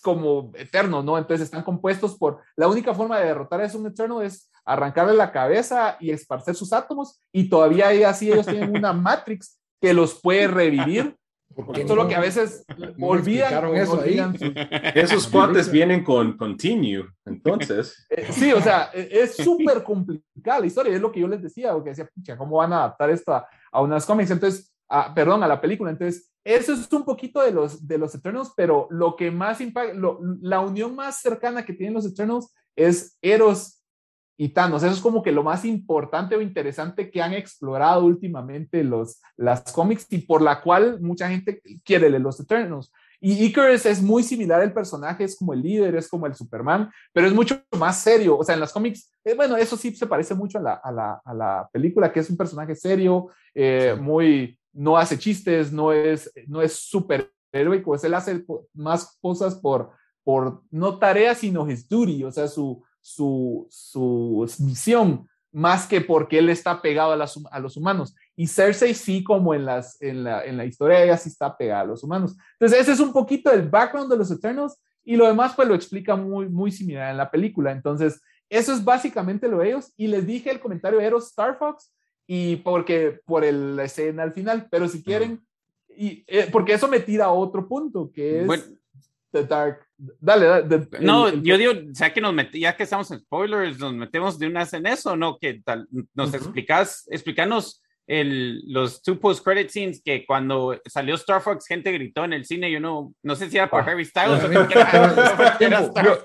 como eternos, ¿no? Entonces están compuestos por, la única forma de derrotar a un eterno es arrancarle la cabeza y esparcer sus átomos y todavía ahí así ellos tienen una Matrix que los puede revivir. Porque esto es lo que a veces olvidan. Eso Esos cuates vienen con Continue, entonces. Eh, sí, o sea, e, es súper complicada la historia, es lo que yo les decía, porque decía, pucha, ¿cómo van a adaptar esto a, a unas cómics? Entonces, perdón, a la película. Entonces, eso es un poquito de los, de los Eternals, pero lo que más impacta, la unión más cercana que tienen los Eternals es Eros y Thanos. Eso es como que lo más importante o interesante que han explorado últimamente los, las cómics y por la cual mucha gente quiere leer los Eternals. Y Icarus es muy similar al personaje, es como el líder, es como el Superman, pero es mucho más serio. O sea, en las cómics, eh, bueno, eso sí se parece mucho a la, a la, a la película, que es un personaje serio, eh, muy, no hace chistes, no es, no es súper heroico, él hace más cosas por, por no tareas, sino his duty, o sea, su, su, su misión, más que porque él está pegado a, a, los humanos. Y Cersei sí, como en, las, en, la, en la historia, ella sí está pegada a los humanos. Entonces, ese es un poquito el background de los Eternos y lo demás pues lo explica muy, muy similar en la película. Entonces, eso es básicamente lo de ellos. Y les dije el comentario de Eros Star Fox, y porque por el, la escena al final, pero si quieren, y, eh, porque eso me tira a otro punto, que es The Dark. Dale, dale no, yo digo, ya que nos metí, ya que estamos en spoilers, nos metemos de una vez en eso, ¿no? Que tal, nos explicas, explícanos el, los two post-credit scenes que cuando salió Star Fox, gente gritó en el cine. Yo no, no sé si era por ah. Harry Styles o.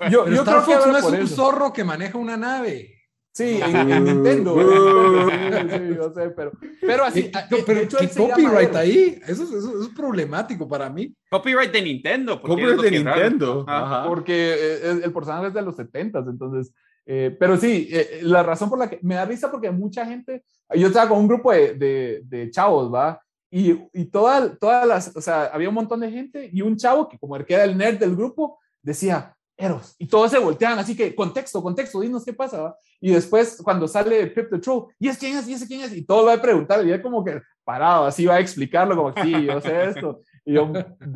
Yo, yo, Star Fox no es un zorro que maneja una nave. Sí, en, Nintendo. sí, yo sé, pero, pero así. pero, hecho, ¿qué copyright ahí? Eso, eso, es problemático para mí. Copyright de Nintendo. Copyright de Nintendo. Ajá. Porque eh, el, personaje es de los 70 entonces. Eh, pero sí, eh, la razón por la que me da risa porque mucha gente. Yo estaba con un grupo de, de, de chavos, ¿va? Y, y todas, todas las. O sea, había un montón de gente y un chavo que, como era el nerd del grupo, decía Eros. Y todos se voltean, así que contexto, contexto, dinos qué pasa. Y después, cuando sale Pip the Troll, ¿y es quién es? ¿Y ese quién es? Y todo va a preguntar, y él como que parado, así va a explicarlo, como, sí, yo sé esto. Y yo,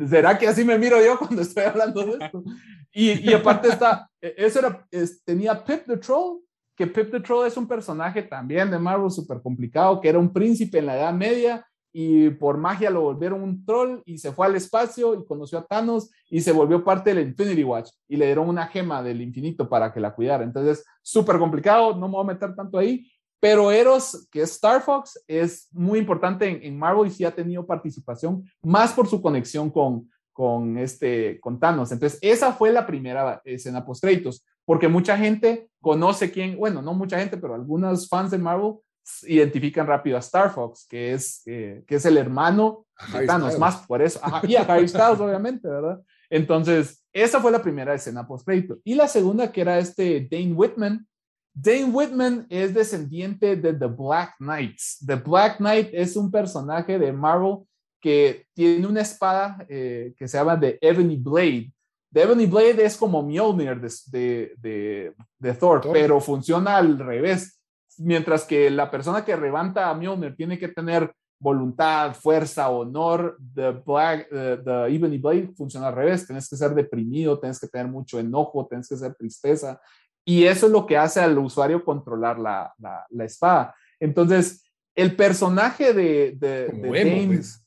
¿será que así me miro yo cuando estoy hablando de esto? Y, y aparte está, e, eso era, tenía Pip the Troll, que Pip the Troll es un personaje también de Marvel súper complicado, que era un príncipe en la Edad Media y por magia lo volvieron un troll y se fue al espacio y conoció a Thanos y se volvió parte del Infinity Watch y le dieron una gema del infinito para que la cuidara. Entonces, súper complicado, no me voy a meter tanto ahí, pero Eros, que es Star Fox, es muy importante en, Marvel y sí ha tenido participación, más por su conexión con, con, este, con Thanos. Entonces, esa fue la primera escena post-créditos, porque mucha gente conoce quién, bueno, no mucha gente, pero algunos fans de Marvel identifican rápido a Star Fox, que es, eh, que es el hermano de Thanos, más por eso. y a Harry Styles, obviamente, ¿verdad? Entonces, esa fue la primera escena post-crédito. Y la segunda, que era este Dane Whitman. Dane Whitman es descendiente de The Black Knights. The Black Knight es un personaje de Marvel que tiene una espada eh, que se llama The Ebony Blade. The Ebony Blade es como Mjolnir de, de, de, Thor, pero funciona al revés mientras que la persona que levanta a Mjolnir tiene que tener voluntad, fuerza, honor, the, black, the Ebony Blade funciona al revés, tienes que ser deprimido, tienes que tener mucho enojo, tienes que ser tristeza, y eso es lo que hace al usuario controlar la, la, espada. Entonces, el personaje de, de, pues.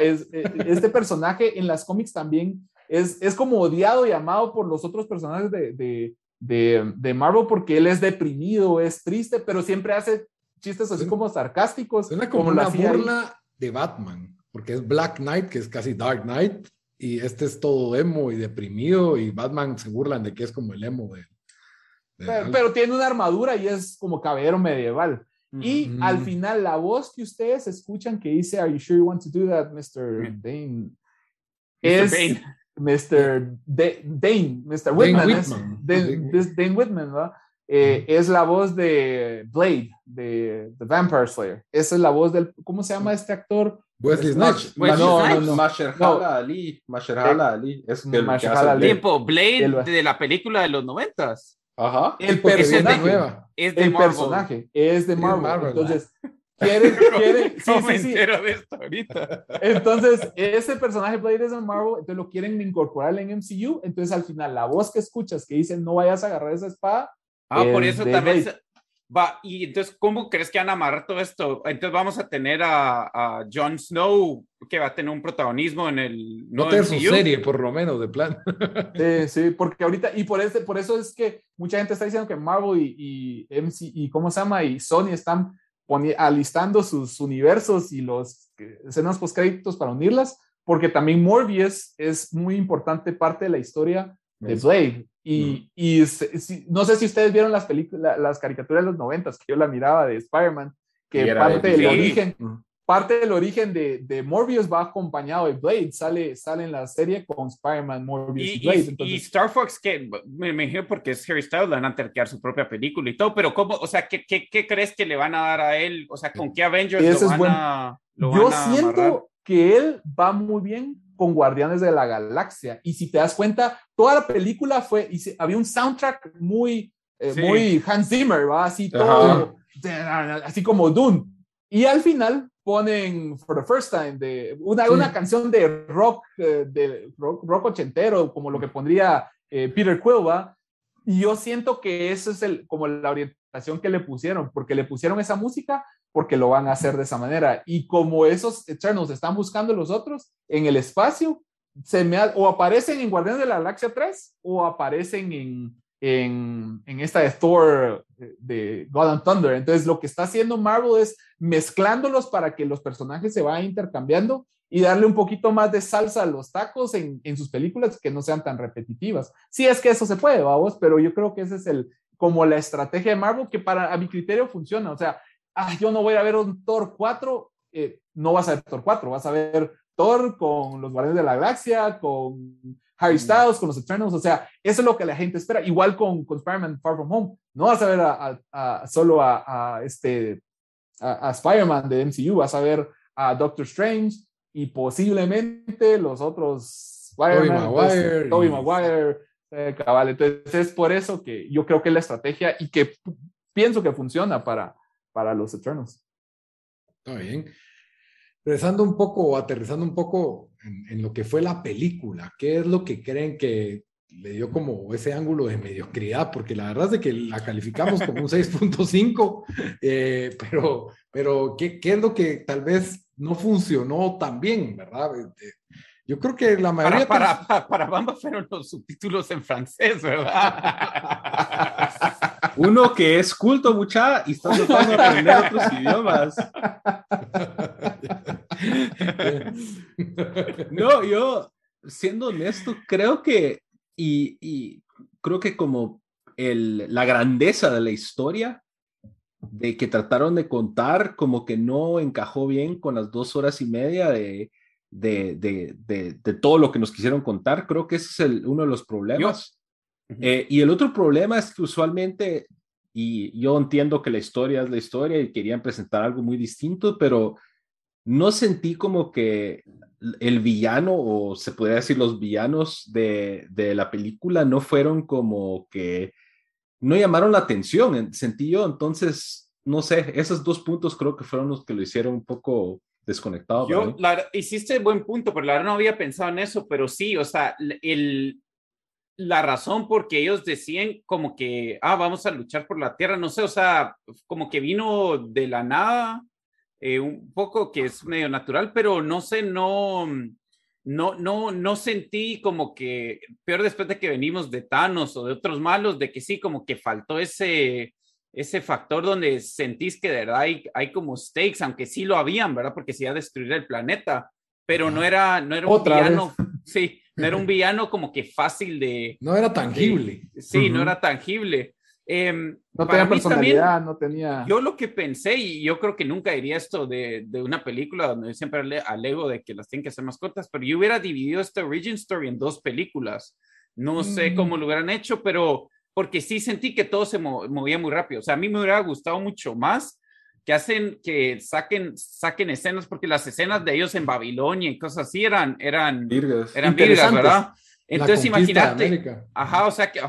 es, e, este personaje en las cómics también es, es como odiado y amado por los otros personajes de, de, Marvel porque él es deprimido, es triste, pero siempre hace chistes así como sarcásticos. Suena como, una burla de Batman, porque es Black Knight, que es casi Dark Knight, y este es todo emo y deprimido, y Batman se burlan de que es como el emo de... pero, tiene una armadura y es como caballero medieval. Y al final, la voz que ustedes escuchan que dice, Are you sure you want to do that, Mr. Dane? Es, Mr. Dane, Mr. Whitman, Dane Whitman, eh, es la voz de Blade, de The Vampire Slayer. Esa es la voz del, ¿cómo se llama este actor? Wesley Snipes. No, no, no, Masherhala Ali. Masherhala Ali. Es el Ali. Tiempo, Blade de la película de los noventas. Ajá. El personaje. Es de el personaje es de Marvel. Entonces, quieren, quieren, sí, sí, sí. de esto ahorita. Entonces, ese personaje Blade es en Marvel, entonces lo quieren incorporar en MCU, entonces al final la voz que escuchas que dice no vayas a agarrar esa espada. Ah, por eso también va, y entonces, ¿cómo crees que van a amarrar todo esto? Entonces vamos a tener a, a Jon Snow, que va a tener un protagonismo en el no tener su serie, por lo menos, de plan. Sí, sí, porque ahorita, y por, este, por eso es que mucha gente está diciendo que Marvel y, y MC, y ¿cómo se llama? Y Sony están alistando sus universos y los escenas créditos para unirlas, porque también Morbius es muy importante parte de la historia de Blade. Y, y no sé si ustedes vieron las películas, las caricaturas de los noventas, que yo la miraba de Spider-Man, que parte del origen, parte del origen de, de, Morbius va acompañado de Blade, sale, sale en la serie con Spider-Man, Morbius y, Blade. Y, Star Fox, que me imagino porque es Harry Styles, le van a terquear su propia película y todo, pero ¿cómo, o sea, ¿qué, qué, qué crees que le van a dar a él? O sea, ¿con qué Avengers lo van, a, Yo siento que él va muy bien con Guardianes de la Galaxia. Y si te das cuenta, toda la película fue, y había un soundtrack muy, eh, muy Hans Zimmer, ¿va? Así todo, así como Dune. Y al final ponen For the First Time de una, una canción de rock, eh, de rock, rock, ochentero, como lo que pondría eh, Peter Quill, ¿va? Y yo siento que eso es el, como la orientación que le pusieron, porque le pusieron esa música porque lo van a hacer de esa manera. Y como esos Eternals están buscando los otros en el espacio, se me o aparecen en Guardianes de la Galaxia 3 o aparecen en, en, en, esta de Thor eh, de God and Thunder. Entonces, lo que está haciendo Marvel es mezclándolos para que los personajes se vayan intercambiando y darle un poquito más de salsa a los tacos en, en sus películas que no sean tan repetitivas. Sí es que eso se puede, vamos, pero yo creo que ese es el como la estrategia de Marvel que para a mi criterio funciona. O sea, ah, yo no voy a ver un Thor 4, eh, no vas a ver Thor 4, vas a ver Thor con los Guardianes de la Galaxia, con Harry Styles, con los Eternals, o sea, eso es lo que la gente espera. Igual con, con Spider-Man Far From Home, no vas a ver a, solo a, este, a, Spider-Man de MCU, vas a ver a Doctor Strange y posiblemente los otros Tobey Maguire, Maguire cabal. Entonces es por eso que yo creo que es la estrategia y que pienso que funciona para, para los Eternals. Está bien. Regresando un poco, aterrizando un poco en, en, lo que fue la película, ¿qué es lo que creen que le dio como ese ángulo de mediocridad? Porque la verdad es de que la calificamos como un 6.5, eh, pero, pero ¿qué, ¿qué, es lo que tal vez no funcionó tan bien, verdad? Eh, yo creo que la mayoría... Para, para, para, Bamba fueron los subtítulos en francés, ¿verdad? Uno que es culto, mucha, y está tratando de aprender otros idiomas. No, yo, siendo honesto, creo que, y, y creo que como el, la grandeza de la historia de que trataron de contar, como que no encajó bien con las dos horas y media de, de, de, de, todo lo que nos quisieron contar. Creo que ese es el, uno de los problemas. Eh, y el otro problema es que usualmente, y yo entiendo que la historia es la historia y querían presentar algo muy distinto, pero no sentí como que el villano, o se podría decir los villanos de, de la película, no fueron como que no llamaron la atención, sentí yo. Entonces, no sé, esos dos puntos creo que fueron los que lo hicieron un poco desconectado. Yo, la, hiciste buen punto, pero la verdad no había pensado en eso, pero sí, o sea, el, la razón por que ellos decían como que, ah, vamos a luchar por la tierra, no sé, o sea, como que vino de la nada, eh, un poco que es medio natural, pero no sé, no, no, no, no sentí como que, peor después de que venimos de Thanos o de otros malos, de que sí, como que faltó ese, ese factor donde sentís que de verdad hay, hay como stakes, aunque sí lo habían, ¿verdad? Porque se iba a destruir el planeta, pero no era, no era un villano, sí, no era un villano como que fácil de... No era tangible. sí, no era tangible. Em, no tenía personalidad, no tenía... Yo lo que pensé, y yo creo que nunca diría esto de, de una película donde siempre alego de que las tienen que hacer más cortas, pero yo hubiera dividido esta origin story en dos películas. No sé mm. cómo lo hubieran hecho, pero porque sí sentí que todo se movía muy rápido. O sea, a mí me hubiera gustado mucho más que hacen que saquen saquen escenas porque las escenas de ellos en Babilonia y cosas así eran eran virgas, eran virgas, ¿verdad? Entonces imagínate, ajá, o sea que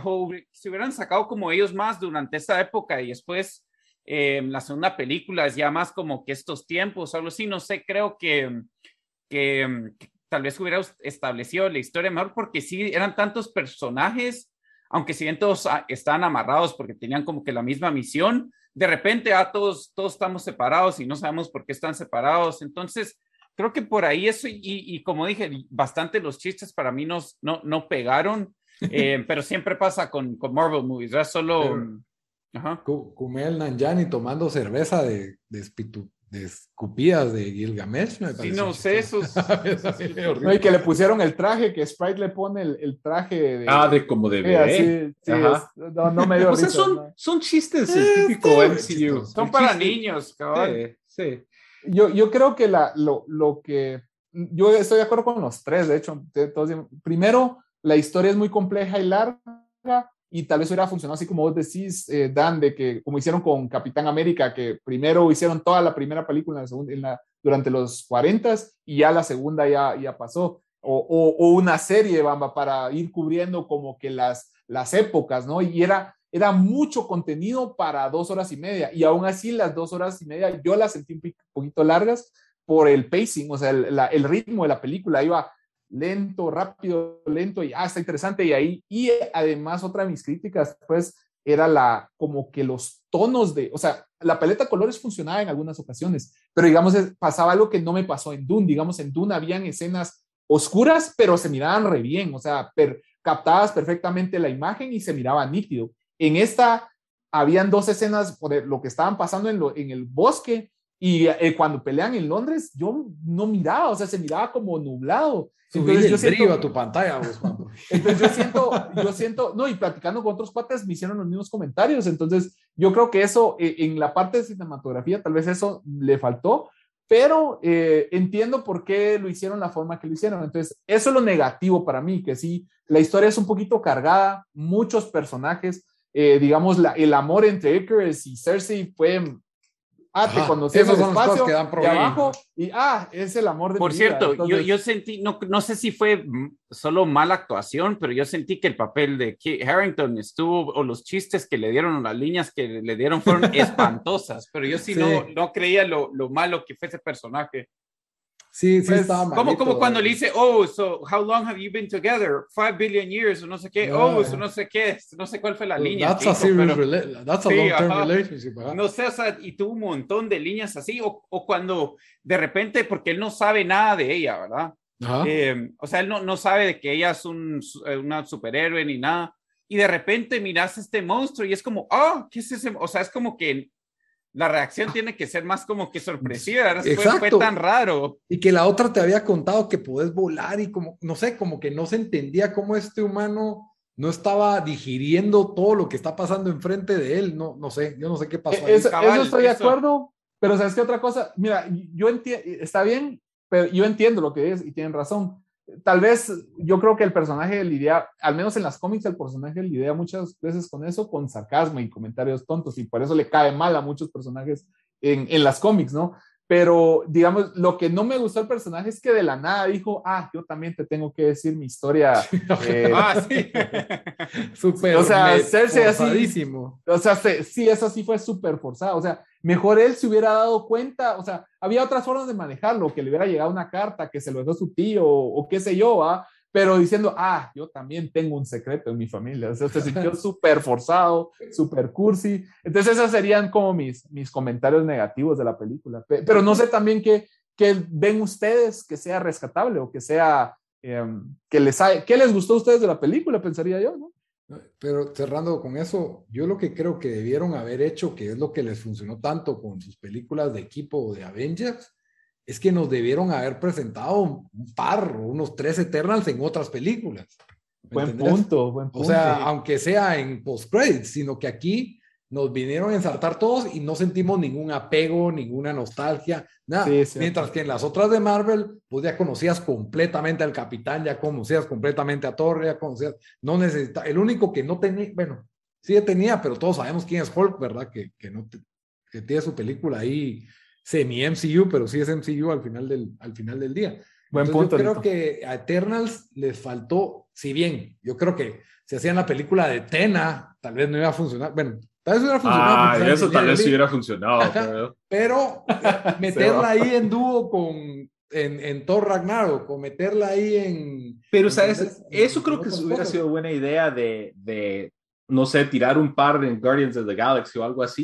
si hubieran sacado como ellos más durante esa época y después eh, la segunda película es ya más como que estos tiempos, algo así, no sé, creo que, que, que tal vez hubiera establecido la historia mejor porque sí eran tantos personajes aunque si bien todos ah, estaban amarrados porque tenían como que la misma misión, de repente ah, todos, todos estamos separados y no sabemos por qué están separados. Entonces, creo que por ahí eso, y, como dije, bastante los chistes para mí no, no, no pegaron, eh, pero siempre pasa con, con Marvel movies, ¿verdad? Solo... Ajá. Kumel Nanjani tomando cerveza de, de, de escupidas de Gilgamesh. Me sí, no sé, esos. no, y que le pusieron el traje, que Sprite le pone el, el traje de. Ah, de como de bebé. Sí, sí, no, no me dio O sea, son, son chistes el típico MCU. Son para niños, cabrón. Sí, Yo, yo creo que la, lo, lo que. Yo estoy de acuerdo con los tres, de hecho. primero, la historia es muy compleja y larga y tal vez hubiera funcionado así como vos decís, eh, Dan, de que como hicieron con Capitán América, que primero hicieron toda la primera película durante los 40 y ya la segunda ya, ya pasó, o, o, una serie, Bamba, para ir cubriendo como que las, las épocas, ¿no? Y era, era mucho contenido para dos horas y media, y aún así las dos horas y media yo las sentí un poquito largas por el pacing, o sea, el, el ritmo de la película iba lento, rápido, lento y ah, está interesante y ahí y además otra de mis críticas pues era la como que los tonos de, o sea, la paleta de colores funcionaba en algunas ocasiones, pero digamos pasaba algo que no me pasó en Dune, digamos en Dune habían escenas oscuras, pero se miraban re bien, o sea, per, captadas perfectamente la imagen y se miraba nítido. En esta habían dos escenas por lo que estaban pasando en, lo, en el bosque y eh, cuando pelean en Londres, yo no miraba, o sea, se miraba como nublado. Entonces yo siento, a tu pantalla, Entonces yo siento, yo siento, no, y platicando con otros cuates me hicieron los mismos comentarios. Entonces yo creo que eso, eh, en la parte de cinematografía, tal vez eso le faltó, pero eh, entiendo por qué lo hicieron la forma que lo hicieron. Entonces, eso es lo negativo para mí, que sí, la historia es un poquito cargada, muchos personajes, digamos, la, el amor entre Icarus y Cersei fue ah, te conocí en el espacio, que abajo, y ah, es el amor de Por cierto, yo, yo sentí, no, no sé si fue solo mala actuación, pero yo sentí que el papel de Harrington estuvo, o los chistes que le dieron, o las líneas que le dieron fueron espantosas, pero yo sí, No, no creía lo, lo malo que fue ese personaje. Sí, sí, pues, estaba mal. Como, como cuando le dice, oh, so how long have you been together? Five billion years, o no sé qué, oh, so no sé qué, no sé cuál fue la línea. That's a serious that's a long-term relationship. No sé, o sea, y tuvo un montón de líneas así, o, o, cuando de repente, porque él no sabe nada de ella, ¿verdad? Eh, o sea, él no, no sabe de que ella es un, eh, una superhéroe ni nada, y de repente miras este monstruo y es como, oh, ¿qué es ese? O sea, es como que la reacción tiene que ser más como que sorpresiva, Exacto. Fue, tan raro. Y que la otra te había contado que podés volar y como, no sé, como que no se entendía cómo este humano no estaba digiriendo todo lo que está pasando enfrente de él, no, no sé, yo no sé qué pasó. Eso, eso estoy de acuerdo, pero ¿sabes qué otra cosa? Mira, yo entiendo, está bien, pero yo entiendo lo que es y tienen razón, tal vez yo creo que el personaje lidia, al menos en las cómics, el personaje lidia muchas veces con eso, con sarcasmo y comentarios tontos, y por eso le cae mal a muchos personajes en, en las cómics, ¿no? Pero, digamos, lo que no me gustó el personaje es que de la nada dijo, ah, yo también te tengo que decir mi historia. Eh, ah, sí. súper. O sea, Cersei así. O sea, sí, eso sí fue súper forzado. O sea, mejor él se hubiera dado cuenta. O sea, había otras formas de manejarlo, que le hubiera llegado una carta, que se lo dejó su tío, o, qué sé yo, ¿ah? Pero diciendo, ah, yo también tengo un secreto en mi familia. O sea, se sintió súper forzado, súper cursi. Entonces, esos serían como mis, mis comentarios negativos de la película. Pero no sé también qué, qué ven ustedes que sea rescatable o que sea, em, que les ¿qué les gustó a ustedes de la película? Pensaría yo, ¿no? Pero cerrando con eso, yo lo que creo que debieron haber hecho, que es lo que les funcionó tanto con sus películas de equipo de Avengers, es que nos debieron haber presentado un par, unos tres Eternals en otras películas. Buen punto, buen punto. O sea, aunque sea en post-credits, sino que aquí nos vinieron a ensartar todos y no sentimos ningún apego, ninguna nostalgia, nada. Mientras que en las otras de Marvel, pues ya conocías completamente al capitán, ya conocías completamente a Thor, ya conocías, no necesita, el único que no tenía, bueno, sí tenía, pero todos sabemos quién es Hulk, ¿verdad? Que, que no que tiene su película ahí semi-MCU, pero sí es MCU al final del, al final del día. Buen punto. Yo creo que a Eternals les faltó, si bien yo creo que si hacían la película de Tena, tal vez no iba a funcionar. Bueno, tal vez hubiera funcionado. Ah, eso tal vez sí hubiera funcionado. pero, meterla ahí en dúo con, en, en Thor Ragnarok o meterla ahí en... Pero, ¿sabes? eso creo que hubiera sido buena idea de, de no sé, tirar un par en Guardians of the Galaxy o algo así.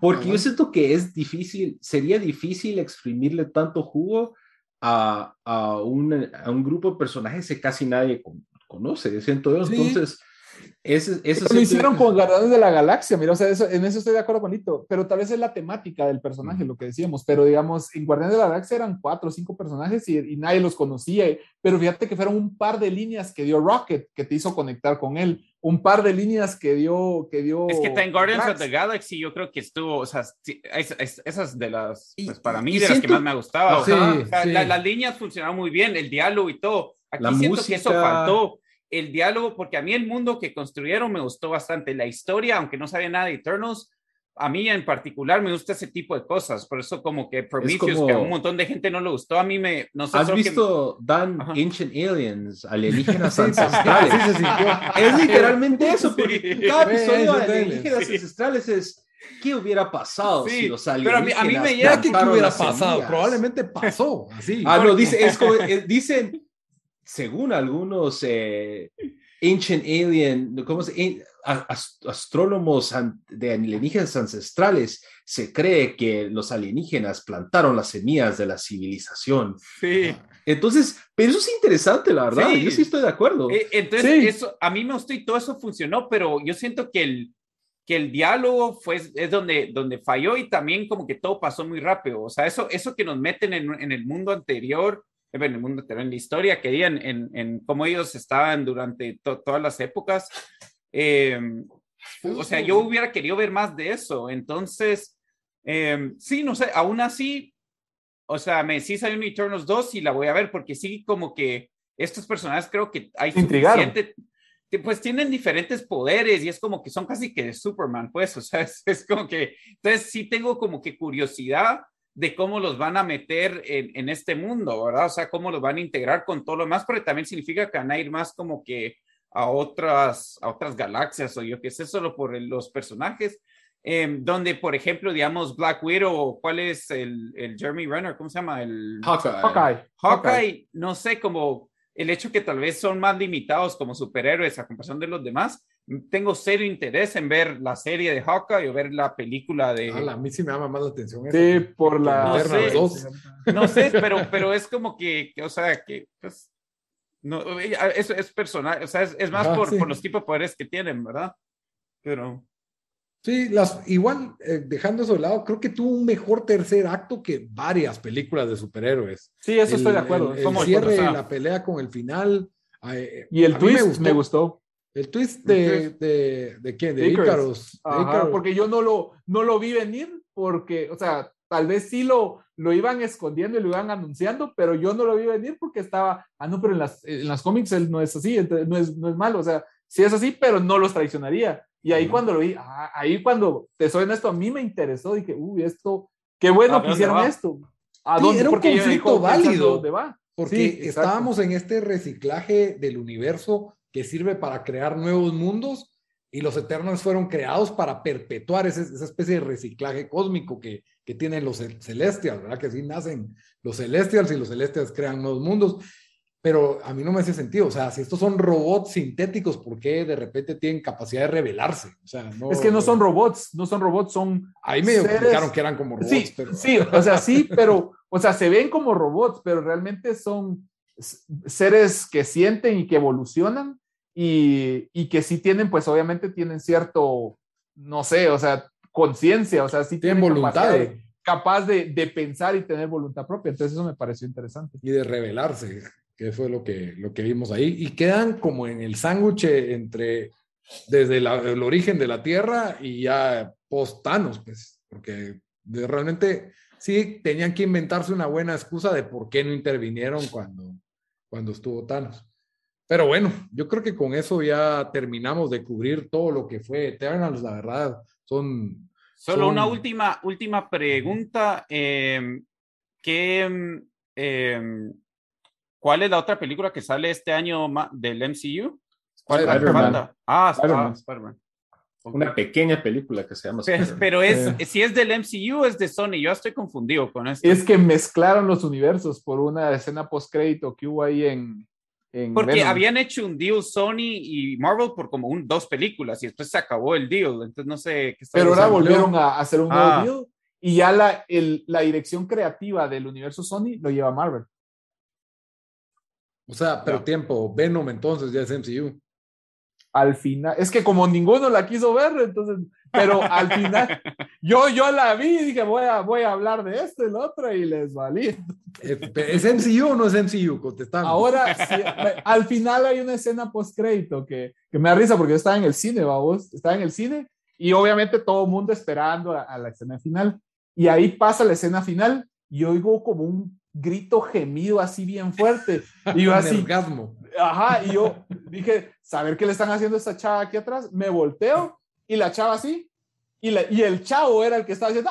porque yo siento que es difícil, sería difícil exprimirle tanto jugo a, a, un, a un grupo de personajes que casi nadie conoce, siento yo. Entonces, ese, eso lo hicieron con Guardianes de la Galaxia, mira, o sea, en eso estoy de acuerdo, bonito, pero tal vez es la temática del personaje, lo que decíamos, pero digamos, en Guardianes de la Galaxia eran cuatro o cinco personajes y, y, nadie los conocía, pero fíjate que fueron un par de líneas que dio Rocket, que te hizo conectar con él, un par de líneas que dio, que dio. Es que en Guardians of the Galaxy yo creo que estuvo, o sea, esas de las, pues para mí, de las que más me ha gustado. las líneas funcionaron muy bien, el diálogo y todo. Aquí la siento música... que eso faltó. El diálogo, porque a mí el mundo que construyeron me gustó bastante. La historia, aunque no sabía nada de Eternals, a mí en particular me gusta ese tipo de cosas, por eso como que Prometheus, que a un montón de gente no le gustó, a mí me... No sé, ¿Has visto Dan Ancient Aliens, alienígenas ancestrales? Sí, sí, es literalmente eso, porque cada episodio de alienígenas ancestrales es... ¿Qué hubiera pasado si los alienígenas Pero a mí, me llega que hubiera pasado, probablemente pasó, así. Ah, no, dice, es como, eh, dicen, según algunos eh, Ancient Alien, ¿cómo se astrónomos de alienígenas ancestrales, se cree que los alienígenas plantaron las semillas de la civilización. Sí. Entonces, pero eso es interesante, la verdad. Yo sí estoy de acuerdo. Eh, entonces, eso, a mí me gustó y todo eso funcionó, pero yo siento que el, que el diálogo fue, es donde, donde falló y también como que todo pasó muy rápido. O sea, eso, eso que nos meten en, en el mundo anterior, en el mundo en la historia, que en, en, en cómo ellos estaban durante todas las épocas, Em, o sea, yo hubiera querido ver más de eso. Entonces, eh, sí, no sé, aún así, o sea, me decís hay un Eternals 2 y la voy a ver porque sí, como que estos personajes creo que hay suficiente, pues tienen diferentes poderes y es como que son casi que Superman, pues, o sea, es, como que, entonces sí tengo como que curiosidad de cómo los van a meter en, en, este mundo, ¿verdad? O sea, cómo los van a integrar con todo lo demás, pero también significa que van a ir más como que a otras, a otras galaxias o yo qué sé, solo por los personajes. Em, donde, por ejemplo, digamos, Black Widow, ¿cuál es el, el Jeremy Renner? ¿Cómo se llama? El Hawkeye. Hawkeye. no sé, como el hecho que tal vez son más limitados como superhéroes a comparación de los demás. Tengo serio interés en ver la serie de Hawkeye o ver la película de. a mí sí me llama más la atención. Sí, por la. No sé, no sé, pero, pero es como que, o sea, que pues, no, es, es personal, o sea, es, más por, por, los tipos de poderes que tienen, ¿verdad? Pero. Sí, las, igual, eh, dejando eso de lado, creo que tuvo un mejor tercer acto que varias películas de superhéroes. Sí, eso estoy de acuerdo. El, cierre, la pelea con el final. Eh, y el twist me gustó. El twist de, de, de, quién? De Icarus. Porque yo no lo, no lo vi venir, porque, o sea, tal vez sí lo, lo iban escondiendo y lo iban anunciando, pero yo no lo vi venir porque estaba, ah, no, pero en las, en las cómics él no es así, no es, no es malo, o sea, sí es así, pero no los traicionaría. Y ahí cuando lo vi, ah, ahí cuando te soy esto, a mí me interesó, dije, uy, esto, qué bueno que hicieron esto. ¿A dónde? era un porque conflicto válido. va? Porque estábamos en este reciclaje del universo que sirve para crear nuevos mundos y los Eternos fueron creados para perpetuar esa especie de reciclaje cósmico que, que tienen los Celestials, ¿verdad? Que así nacen los Celestials y los Celestials crean nuevos mundos pero a mí no me hace sentido. O sea, si estos son robots sintéticos, ¿por qué de repente tienen capacidad de rebelarse? O sea, no, es que no son robots, no son robots, son. Ahí me explicaron que eran como robots. Sí, sí, o sea, sí, pero, o sea, se ven como robots, pero realmente son seres que sienten y que evolucionan y, y que sí tienen, pues obviamente tienen cierto, no sé, o sea, conciencia, o sea, sí tienen, voluntad. capaz de, de pensar y tener voluntad propia. Entonces eso me pareció interesante. Y de rebelarse que fue lo que, lo que vimos ahí, y quedan como en el sándwich entre, desde el origen de la Tierra y ya post-Thanos, pues, porque realmente sí tenían que inventarse una buena excusa de por qué no intervinieron cuando, cuando estuvo Thanos. Pero bueno, yo creo que con eso ya terminamos de cubrir todo lo que fue Eternals, la verdad, son... Solo una última, última pregunta. Eh, ¿Qué... Eh, ¿Cuál es la otra película que sale este año del MCU? ¿Cuál Spider-Man. Ah, Spider-Man. Una pequeña película que se llama Pero, es, si es del MCU es de Sony, yo estoy confundido con esto. Es que mezclaron los universos por una escena post-crédito que hubo ahí en... Porque habían hecho un deal Sony y Marvel por como un, dos películas y después se acabó el deal, entonces no sé qué Pero ahora volvieron a hacer un nuevo ah. deal y ya la, la dirección creativa del universo Sony lo lleva Marvel. O sea, pero tiempo, Venom entonces ya es MCU. Al final, es que como ninguno la quiso ver, entonces, pero al final, yo, yo la vi y dije, voy a, voy a hablar de esto y lo otro y les valí. Eh, ¿Es MCU o no es MCU? Contestando. Ahora, al final hay una escena post-crédito que, que, me da risa porque yo estaba en el cine, vamos, estaba en el cine y obviamente todo el mundo esperando a, a la escena final. Y ahí pasa la escena final y oigo como un grito gemido así bien fuerte. Y yo así. Orgasmo. Ajá, y yo dije, saber qué le están haciendo a esta chava aquí atrás. Me volteo y la chava así. Y, y el chavo era el que estaba haciendo.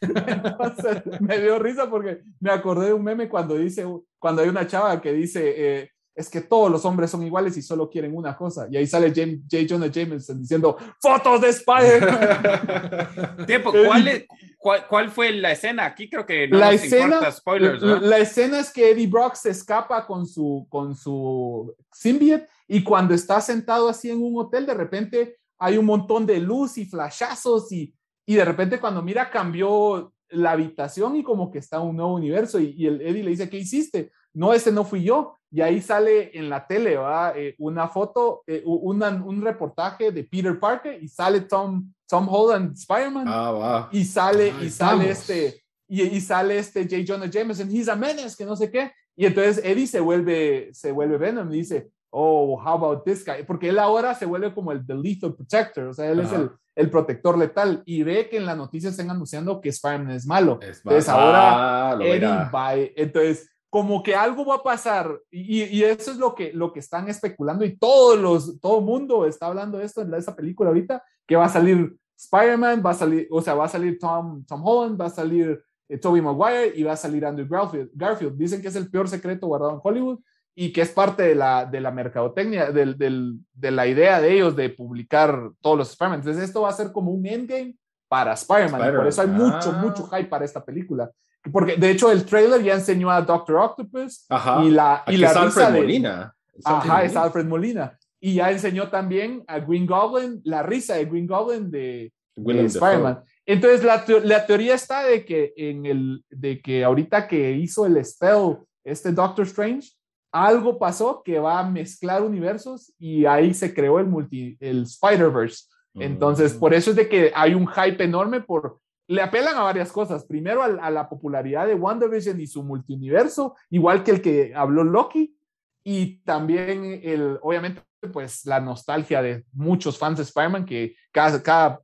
Entonces, me dio risa porque me acordé de un meme cuando dice, cuando hay una chava que dice, eh, es que todos los hombres son iguales y solo quieren una cosa. Y ahí sale James, J. Jonah Jameson diciendo, fotos de Spider-Man. ¿cuál, fue la escena? Aquí creo que no la escena, spoilers. La, escena es que Eddie Brock se escapa con su, con su symbiote y cuando está sentado así en un hotel, de repente hay un montón de luz y flashazos y, y de repente cuando mira cambió la habitación y como que está un nuevo universo y, y el Eddie le dice, ¿qué hiciste? No, ese no fui yo y ahí sale en la tele ¿va? Eh, una foto, eh, un reportaje de Peter Parker y sale Tom, Tom Holland, Spider-Man. Ah, y sale, y sale este, y, y, sale este J. Jonah Jameson, he's a menace, que no sé qué. Y entonces Eddie se vuelve, se vuelve Venom y dice, oh, how about this guy? Porque él ahora se vuelve como el the lethal protector, o sea, él es el, el, protector letal y ve que en la noticia están anunciando que Spider-Man es malo. entonces ahora ah, Eddie va, entonces como que algo va a pasar y, y, eso es lo que, lo que están especulando y todos los, todo el mundo está hablando de esto en esa película ahorita, que va a salir Spider-Man, va a salir, o sea, va a salir Tom, Tom Holland, va a salir eh, Tobey Maguire y va a salir Andrew Garfield. Garfield. Dicen que es el peor secreto guardado en Hollywood y que es parte de la, de la mercadotecnia, del, del, de la idea de ellos de publicar todos los Spider-Man. Entonces esto va a ser como un endgame para Spider-Man. por eso hay mucho, ah. mucho hype para esta película. Porque de hecho el trailer ya enseñó a Doctor Octopus y la, y la es Alfred Molina. ajá, es Alfred Molina. Y ya enseñó también a Green Goblin, la risa de Green Goblin de, Spider-Man. Entonces la, la, teoría está de que en el de que ahorita que hizo el spell este Doctor Strange algo pasó que va a mezclar universos y ahí se creó el multi el Spider-Verse. Entonces, por eso es de que hay un hype enorme por le apelan a varias cosas. Primero a, la popularidad de WandaVision y su multiuniverso, igual que el que habló Loki, y también el, obviamente, pues la nostalgia de muchos fans de Spider-Man, que cada, cada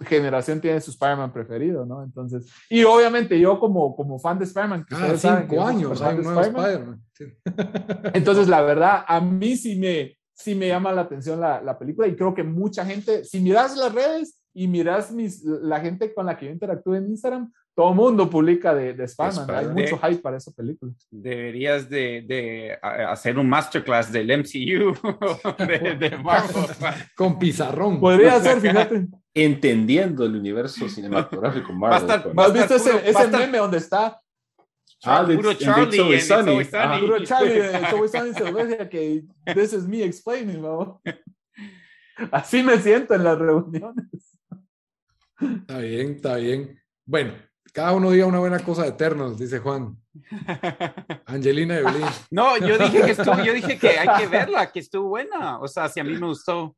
generación tiene su Spider-Man preferido, ¿no? Entonces, y obviamente yo como, como fan de Spider-Man, cada cinco años hay un nuevo Spider-Man. Entonces, la verdad, a mí sí me, sí me llama la atención la, la película y creo que mucha gente, si miras las redes, y miras mis, la gente con la que yo interactúo en Instagram, todo mundo publica de, de Spider-Man. Hay mucho hype para esa película. Deberías de, de hacer un masterclass del MCU de, Marvel. con pizarrón. Podría ser, fíjate. Entendiendo el universo cinematográfico Marvel. ¿Has visto ese, ese meme donde está Ah, puro Charlie en Sunny. Ah, puro Charlie en Sunny se que this is me explaining, ¿no? Así me siento en las reuniones. Está bien, está bien. Bueno, cada uno diga una buena cosa de Eternos, dice Juan. Angelina y Evelyn. No, yo dije que estuvo, yo dije que hay que verla, que estuvo buena. O sea, si a mí me gustó.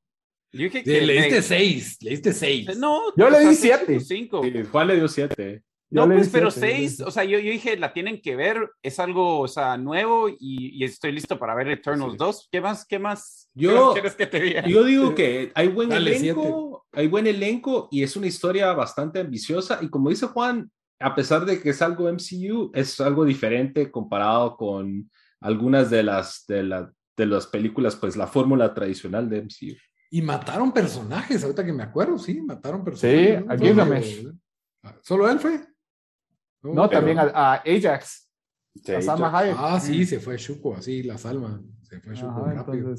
Yo dije que le diste seis, le diste seis. No, yo le di siete. Cinco. Juan le dio siete. No, pues, pero seis, o sea, yo, yo, dije, la tienen que ver, es algo, o sea, nuevo y, y estoy listo para ver Eternals 2. ¿Qué más, qué más yo, quieres que te diga? Yo digo que hay buen elenco, hay buen elenco y es una historia bastante ambiciosa y como dice Juan, a pesar de que es algo MCU, es algo diferente comparado con algunas de las, de, la, de las películas, pues la fórmula tradicional de MCU. Y mataron personajes, ahorita que me acuerdo, sí, mataron personajes. Sí, aquí Gilgamesh. ¿Solo él fue? No, también a, Ajax. Ah, sí, se fue Shuko, así, la Salma. Se fue Shuko rápido.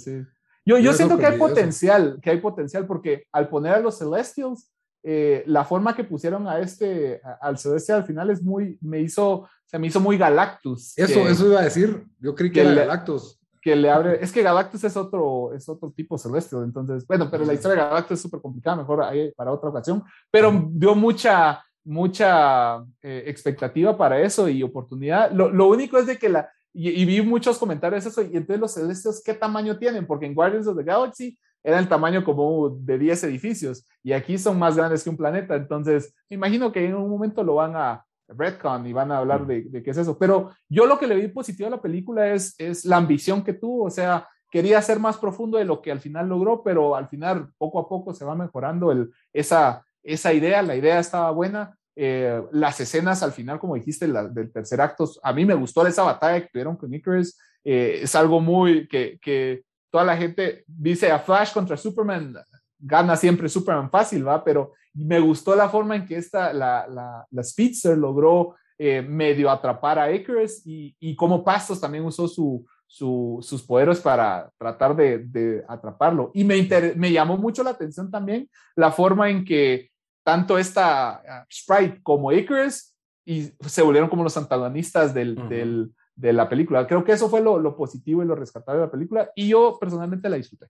Yo, yo siento que hay potencial, que hay potencial, porque al poner a los Celestials, eh, la forma que pusieron a este, al Celestial al final es muy, me hizo, se me hizo muy Galactus. Eso, eso iba a decir, yo creí que, era Galactus. Que le abre, es que Galactus es otro, es otro tipo celestial, entonces, bueno, pero la historia de Galactus es súper complicada, mejor ahí para otra ocasión, pero dio mucha, mucha eh, expectativa para eso y oportunidad. Lo, lo, único es de que la, y, vi muchos comentarios eso, y entonces los celestes, ¿qué tamaño tienen? Porque en Guardians of the Galaxy era el tamaño como de 10 edificios, y aquí son más grandes que un planeta, entonces me imagino que en un momento lo van a Redcon y van a hablar de, de qué es eso. Pero yo lo que le vi positivo a la película es, es la ambición que tuvo, o sea, quería ser más profundo de lo que al final logró, pero al final poco a poco se va mejorando el, esa, esa idea, la idea estaba buena. Eh, las escenas al final, como dijiste, del tercer acto, a mí me gustó esa batalla que tuvieron con Icarus. Eh, es algo muy que, que, toda la gente dice a Flash contra Superman, gana siempre Superman fácil, ¿va? Pero me gustó la forma en que esta, la, la, la Speedster logró eh, medio atrapar a Icarus y, y cómo Pastos también usó su, sus poderes para tratar de, de atraparlo. Y me, me llamó mucho la atención también la forma en que tanto esta ah, Sprite como Icarus y se volvieron como los antagonistas del, del, de la película. Creo que eso fue lo, lo, positivo y lo rescatable de la película y yo personalmente la disfruté.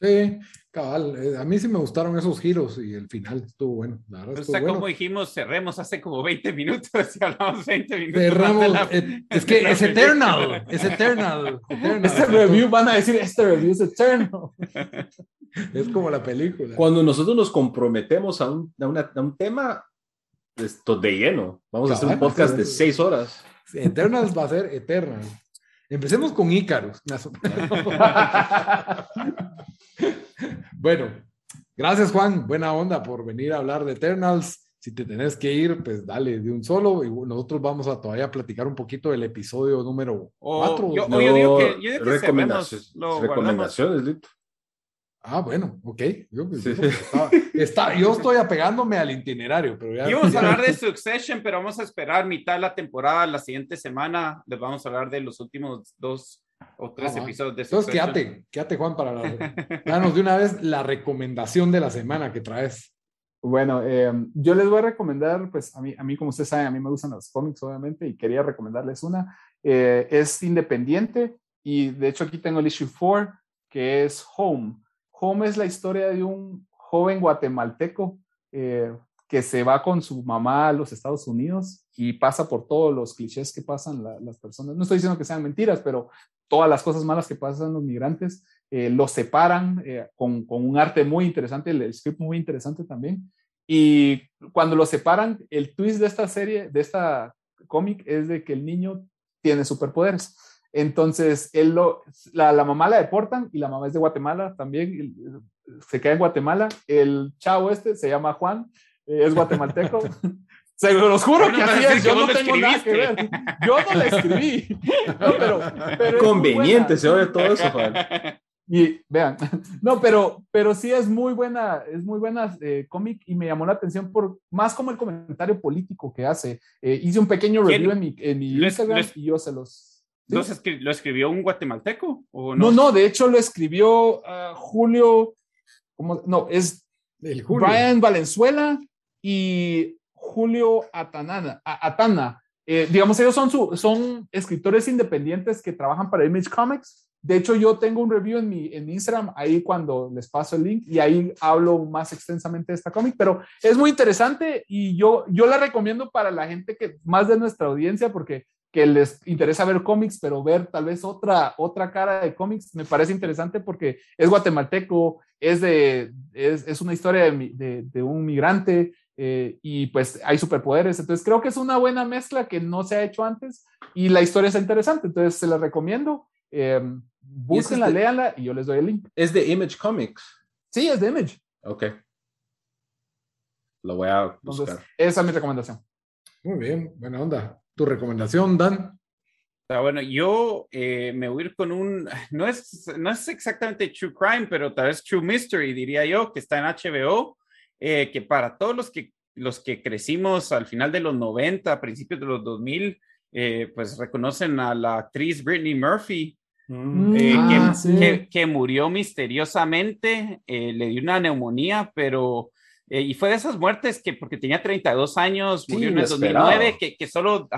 Sí, cabal. Eh, a mí sí me gustaron esos giros y el final estuvo bueno. La verdad o sea, como dijimos, cerremos hace como 20 minutos y hablamos 20 minutos. Cerramos. Eh, es que es eternal. Es eternal. eternal. Este review van a decir: Este review es eternal. es como la película. Cuando nosotros nos comprometemos a un, a una, a un tema, esto de lleno. Vamos a hacer un podcast de 6 horas. Eternals va a ser Eternal. Empecemos con Ícaros. bueno, gracias Juan, buena onda por venir a hablar de Eternals. si te tenés que ir, pues dale de un solo. Y nosotros vamos a todavía platicar un poquito del episodio número 4. yo, digo que, yo digo que recomendaciones, recomendaciones, Ah, bueno, ok. Yo, pues, está, yo estoy apegándome al itinerario, pero ya. Vamos a hablar de Succession, pero vamos a esperar mitad de la temporada, la siguiente semana les vamos a hablar de los últimos dos o tres episodios de Succession. Entonces, quédate, quédate, Juan, para la, danos de una vez la recomendación de la semana que traes. Bueno, eh, yo les voy a recomendar, pues a mí, a mí, como ustedes saben, a mí me gustan los cómics, obviamente, y quería recomendarles una. Eh, es independiente y de hecho aquí tengo el issue 4, que es Home Home es la historia de un joven guatemalteco eh, que se va con su mamá a los Estados Unidos y pasa por todos los clichés que pasan las personas. No estoy diciendo que sean mentiras, pero todas las cosas malas que pasan los migrantes eh, los separan eh, con, un arte muy interesante, el, script muy interesante también. Y cuando los separan, el twist de esta serie, de esta cómic, es de que el niño tiene superpoderes. Entonces, él lo, la, la, mamá la deportan y la mamá es de Guatemala también, se queda en Guatemala. El chavo este se llama Juan, eh, es guatemalteco. Se los juro que así es, yo no tengo nada que ver. Yo no le escribí. pero, Conveniente, se oye todo eso, Juan. Y vean, no, pero, pero sí es muy buena, es muy buena eh, cómic y me llamó la atención por más como el comentario político que hace. Eh, hice un pequeño review en mi, en mi Instagram y yo se los, ¿Lo escribió un guatemalteco? ¿o no? no? de hecho lo escribió uh, Julio, ¿cómo? no, es El Brian Valenzuela y Julio Atanana, Atana. Eh, digamos, ellos son, su, son escritores independientes que trabajan para Image Comics. De hecho, yo tengo un review en mi, en Instagram, ahí cuando les paso el link, y ahí hablo más extensamente de esta cómic, pero es muy interesante y yo, yo la recomiendo para la gente que más de nuestra audiencia, porque que les interesa ver cómics, pero ver tal vez otra, otra cara de cómics, me parece interesante porque es guatemalteco, es, de, es, es una historia de, de, un migrante eh, y pues hay superpoderes. Entonces creo que es una buena mezcla que no se ha hecho antes y la historia es interesante, entonces se la recomiendo. Eh, búsquenla, léanla y yo les doy el link. Es de Image Comics. Sí, es de Image. Ok. Lo voy a buscar. esa es mi recomendación. Muy bien, buena onda. ¿Tu recomendación, Dan? Ah, bueno, yo eh, me voy a ir con un, no es, no es exactamente True Crime, pero tal vez True Mystery, diría yo, que está en HBO, eh, que para todos los que, los que crecimos al final de los 90, principios de los 2000, eh, pues reconocen a la actriz Brittany Murphy, mm. ah, que, que, murió misteriosamente, le dio una neumonía, pero eh, y fue de esas muertes que, porque tenía 32 años, murió en el 2009, que, que solo,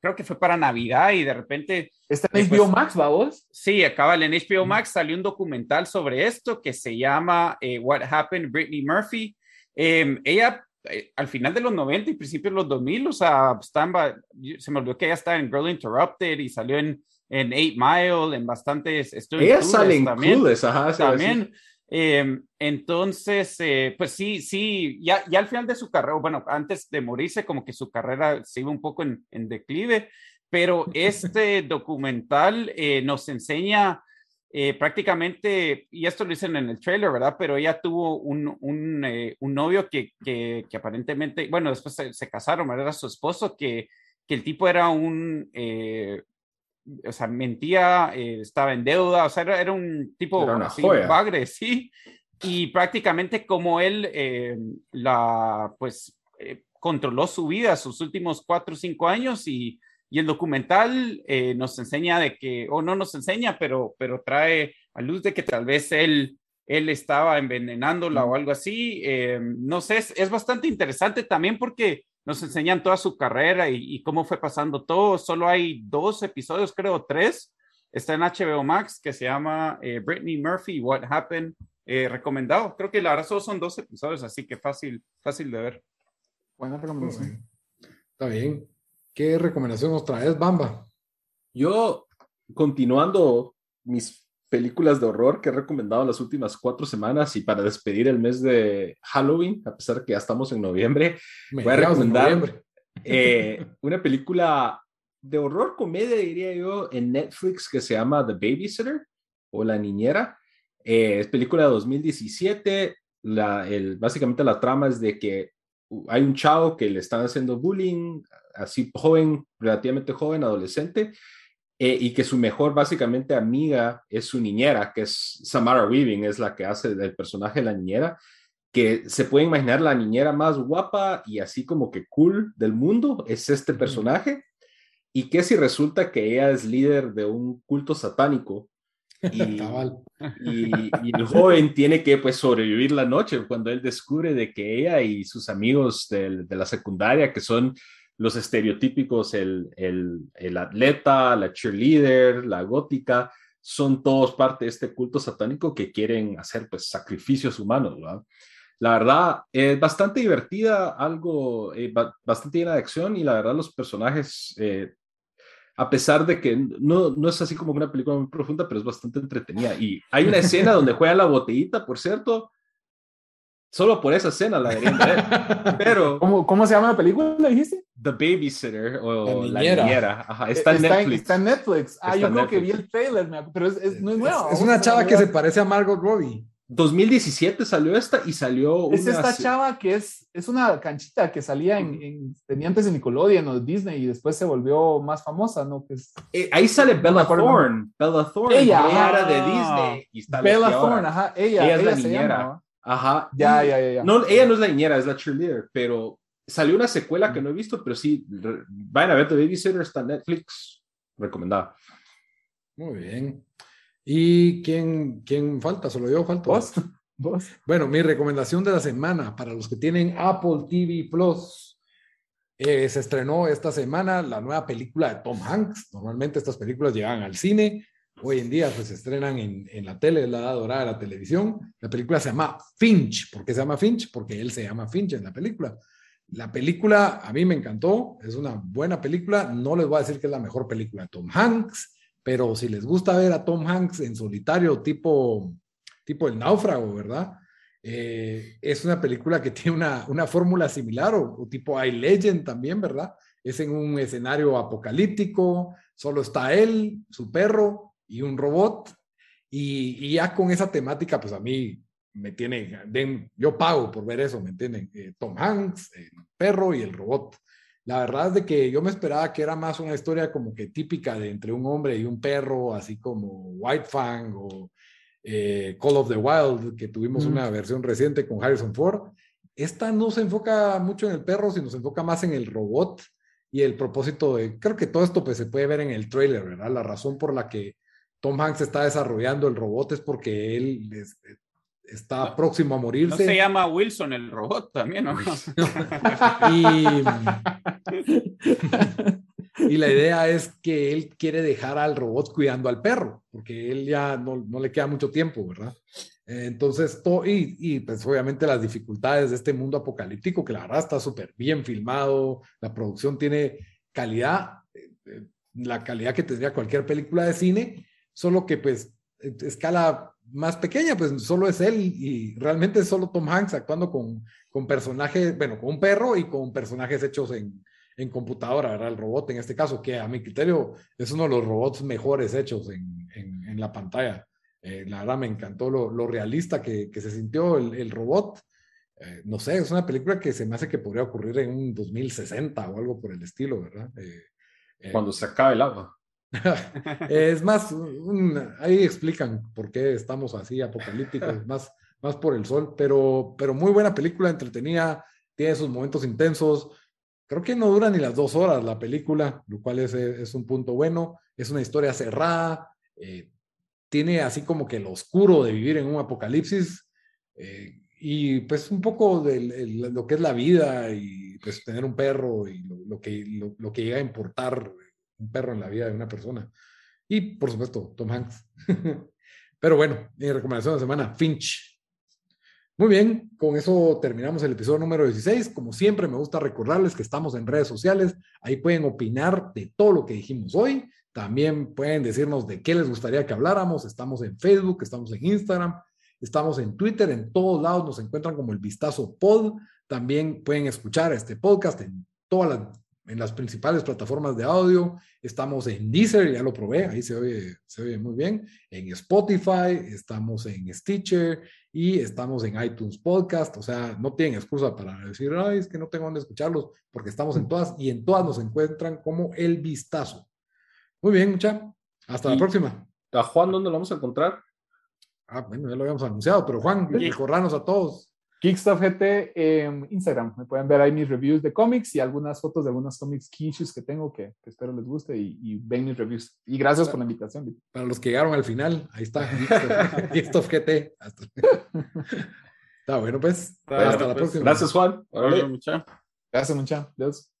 creo que fue para Navidad y de repente... ¿Está en HBO Max, vamos? Sí, acaba en HBO Max, salió un documental sobre esto que se llama eh, What Happened Britney Murphy. Em, ella eh, al final de los 90 y principios de los 2000, o sea, estaba, se me olvidó que ella estaba en Girl Interrupted y salió en, en Eight Mile, en bastantes... Ella sale en también, ajá, también. Em, entonces, eh, pues sí, sí, ya, ya al final de su carrera, bueno, antes de morirse, como que su carrera se iba un poco en, declive, pero este documental eh, nos enseña eh, prácticamente, y esto lo dicen en el trailer, ¿verdad? Pero ella tuvo un, un, un novio que, que, que, aparentemente, bueno, después se, casaron, ¿verdad? Era su esposo, que, que el tipo era un, o sea, mentía, eh, estaba en deuda, o sea, era, un tipo así, bagre, sí, y prácticamente como él, eh, la, pues, eh, controló su vida sus últimos cuatro o cinco años y, y el documental nos enseña de que, o no nos enseña, pero, pero trae a luz de que tal vez él, él estaba envenenándola o algo así, no sé, es, es bastante interesante también porque nos enseñan toda su carrera y, cómo fue pasando todo. Solo hay dos episodios, creo, tres. Está en HBO Max que se llama eh, Britney Murphy, What Happened. Eh, recomendado. Creo que la verdad solo son dos episodios, así que fácil, fácil de ver. Buena recomendación. Está bien. ¿Qué recomendación nos traes, Bamba? Yo, continuando mis películas de horror que he recomendado las últimas cuatro semanas y para despedir el mes de Halloween, a pesar que ya estamos en noviembre, voy a recomendar eh, una película de horror comedia, diría yo, en Netflix que se llama The Babysitter o La Niñera. Eh, es película de 2017. La, el, básicamente la trama es de que hay un chavo que le están haciendo bullying, así joven, relativamente joven, adolescente, eh, y que su mejor básicamente amiga es su niñera, que es Samara Weaving, es la que hace el personaje de la niñera, que se puede imaginar la niñera más guapa y así como que cool del mundo, es este personaje, y que si resulta que ella es líder de un culto satánico y, y, el joven tiene que pues sobrevivir la noche cuando él descubre de que ella y sus amigos de, de la secundaria, que son los estereotípicos, el, el, el, atleta, la cheerleader, la gótica, son todos parte de este culto satánico que quieren hacer pues sacrificios humanos. La verdad, es bastante divertida, algo eh, bastante llena de acción y la verdad los personajes eh, a pesar de que no, no es así como una película muy profunda, pero es bastante entretenida. Y hay una escena donde juega la botellita, por cierto. Solo por esa escena la deberían ver. Pero. ¿Cómo, ¿Cómo, se llama la película? dijiste? The Babysitter o La Niñera. Ajá, está, en Netflix. Está en Netflix. Ah, yo creo que vi el trailer, pero es, es, no es nuevo. Es, una chava que se parece a Margot Robbie. 2017 salió esta y salió es esta chava que es, es una canchita que salía en, tenía antes en Nickelodeon o Disney y después se volvió más famosa, ¿no? Que eh, ahí sale Bella Thorne. Bella Thorne. Ella. era de Disney. Y Bella Thorne, ajá. Ella, ella, es la niñera. Ajá. Ya, ya, ya, No, ella no es la niñera, es la cheerleader, pero salió una secuela que no he visto, pero sí, vayan a ver The Babysitter, está en Netflix. Recomendada. Muy bien. ¿Y quién, quién falta? ¿Solo yo falto? ¿Vos? ¿Vos? Bueno, mi recomendación de la semana para los que tienen Apple TV Plus. Eh, se estrenó esta semana la nueva película de Tom Hanks. Normalmente estas películas llegan al cine. Hoy en día pues, se estrenan en, la tele, la edad dorada de la televisión. La película se llama Finch. ¿Por qué se llama Finch? Porque él se llama Finch en la película. La película a mí me encantó. Es una buena película. No les voy a decir que es la mejor película de Tom Hanks pero si les gusta ver a Tom Hanks en solitario, tipo, tipo El Náufrago, ¿verdad? Eh, es una película que tiene una, una fórmula similar o, tipo I Legend también, ¿verdad? Es en un escenario apocalíptico, solo está él, su perro y un robot. Y, ya con esa temática, pues a mí me tiene, yo pago por ver eso, ¿me entienden? Eh, Tom Hanks, el perro y el robot. La verdad es de que yo me esperaba que era más una historia como que típica de entre un hombre y un perro, así como White Fang o eh, Call of the Wild, que tuvimos una versión reciente con Harrison Ford. Esta no se enfoca mucho en el perro, sino se enfoca más en el robot y el propósito de, creo que todo esto pues se puede ver en el trailer, ¿verdad? La razón por la que Tom Hanks está desarrollando el robot es porque él está próximo a morirse. No se llama Wilson el robot también, ¿no? y, la idea es que él quiere dejar al robot cuidando al perro, porque él ya no, no le queda mucho tiempo, ¿verdad? Entonces, todo, y, y, pues obviamente las dificultades de este mundo apocalíptico, que la verdad está súper bien filmado, la producción tiene calidad, eh, eh, la calidad que tendría cualquier película de cine, solo que pues escala más pequeña, pues solo es él y, realmente es solo Tom Hanks actuando con, con, personajes, bueno, con un perro y con personajes hechos en, en computadora, ¿verdad? El robot en este caso, que a mi criterio es uno de los robots mejores hechos en, en, la pantalla. Eh, la verdad me encantó lo, lo realista que, que, se sintió el, el robot. Eh, no sé, es una película que se me hace que podría ocurrir en un 2060 o algo por el estilo, ¿verdad? Eh, Cuando se acabe el agua. es más, ahí explican por qué estamos así apocalípticos, más, más por el sol, pero, pero muy buena película, entretenida, tiene sus momentos intensos. Creo que no dura ni las dos horas la película, lo cual es, es un punto bueno. Es una historia cerrada, eh, tiene así como que lo oscuro de vivir en un apocalipsis eh, y pues un poco de lo que es la vida y pues tener un perro y lo, que, lo que llega a importar un perro en la vida de una persona. Y por supuesto, Tom Hanks. Pero bueno, mi recomendación de la semana, Finch. Muy bien, con eso terminamos el episodio número 16. Como siempre, me gusta recordarles que estamos en redes sociales. Ahí pueden opinar de todo lo que dijimos hoy. También pueden decirnos de qué les gustaría que habláramos. Estamos en Facebook, estamos en Instagram, estamos en Twitter. En todos lados nos encuentran como el Vistazo Pod. También pueden escuchar este podcast en todas las en las principales plataformas de audio. Estamos en Deezer, ya lo probé, ahí se oye, se oye muy bien. En Spotify, estamos en Stitcher y estamos en iTunes Podcast. O sea, no tienen excusa para decir, ay, es que no tengo dónde escucharlos, porque estamos en todas y en todas nos encuentran como El Vistazo. Muy bien, mucha. Hasta la próxima. ¿A Juan dónde lo vamos a encontrar? Ah, bueno, ya lo habíamos anunciado, pero Juan, recordanos a todos. Kickstuff GT en Instagram. Me pueden ver ahí mis reviews de cómics y algunas fotos de algunos cómics quiches que tengo que, espero les guste y, ven mis reviews. Y gracias por la invitación. Para los que llegaron al final, ahí está. Kickstuff GT. Está bueno, pues. hasta la pues, próxima. Gracias, Juan. Gracias, mucha. Gracias.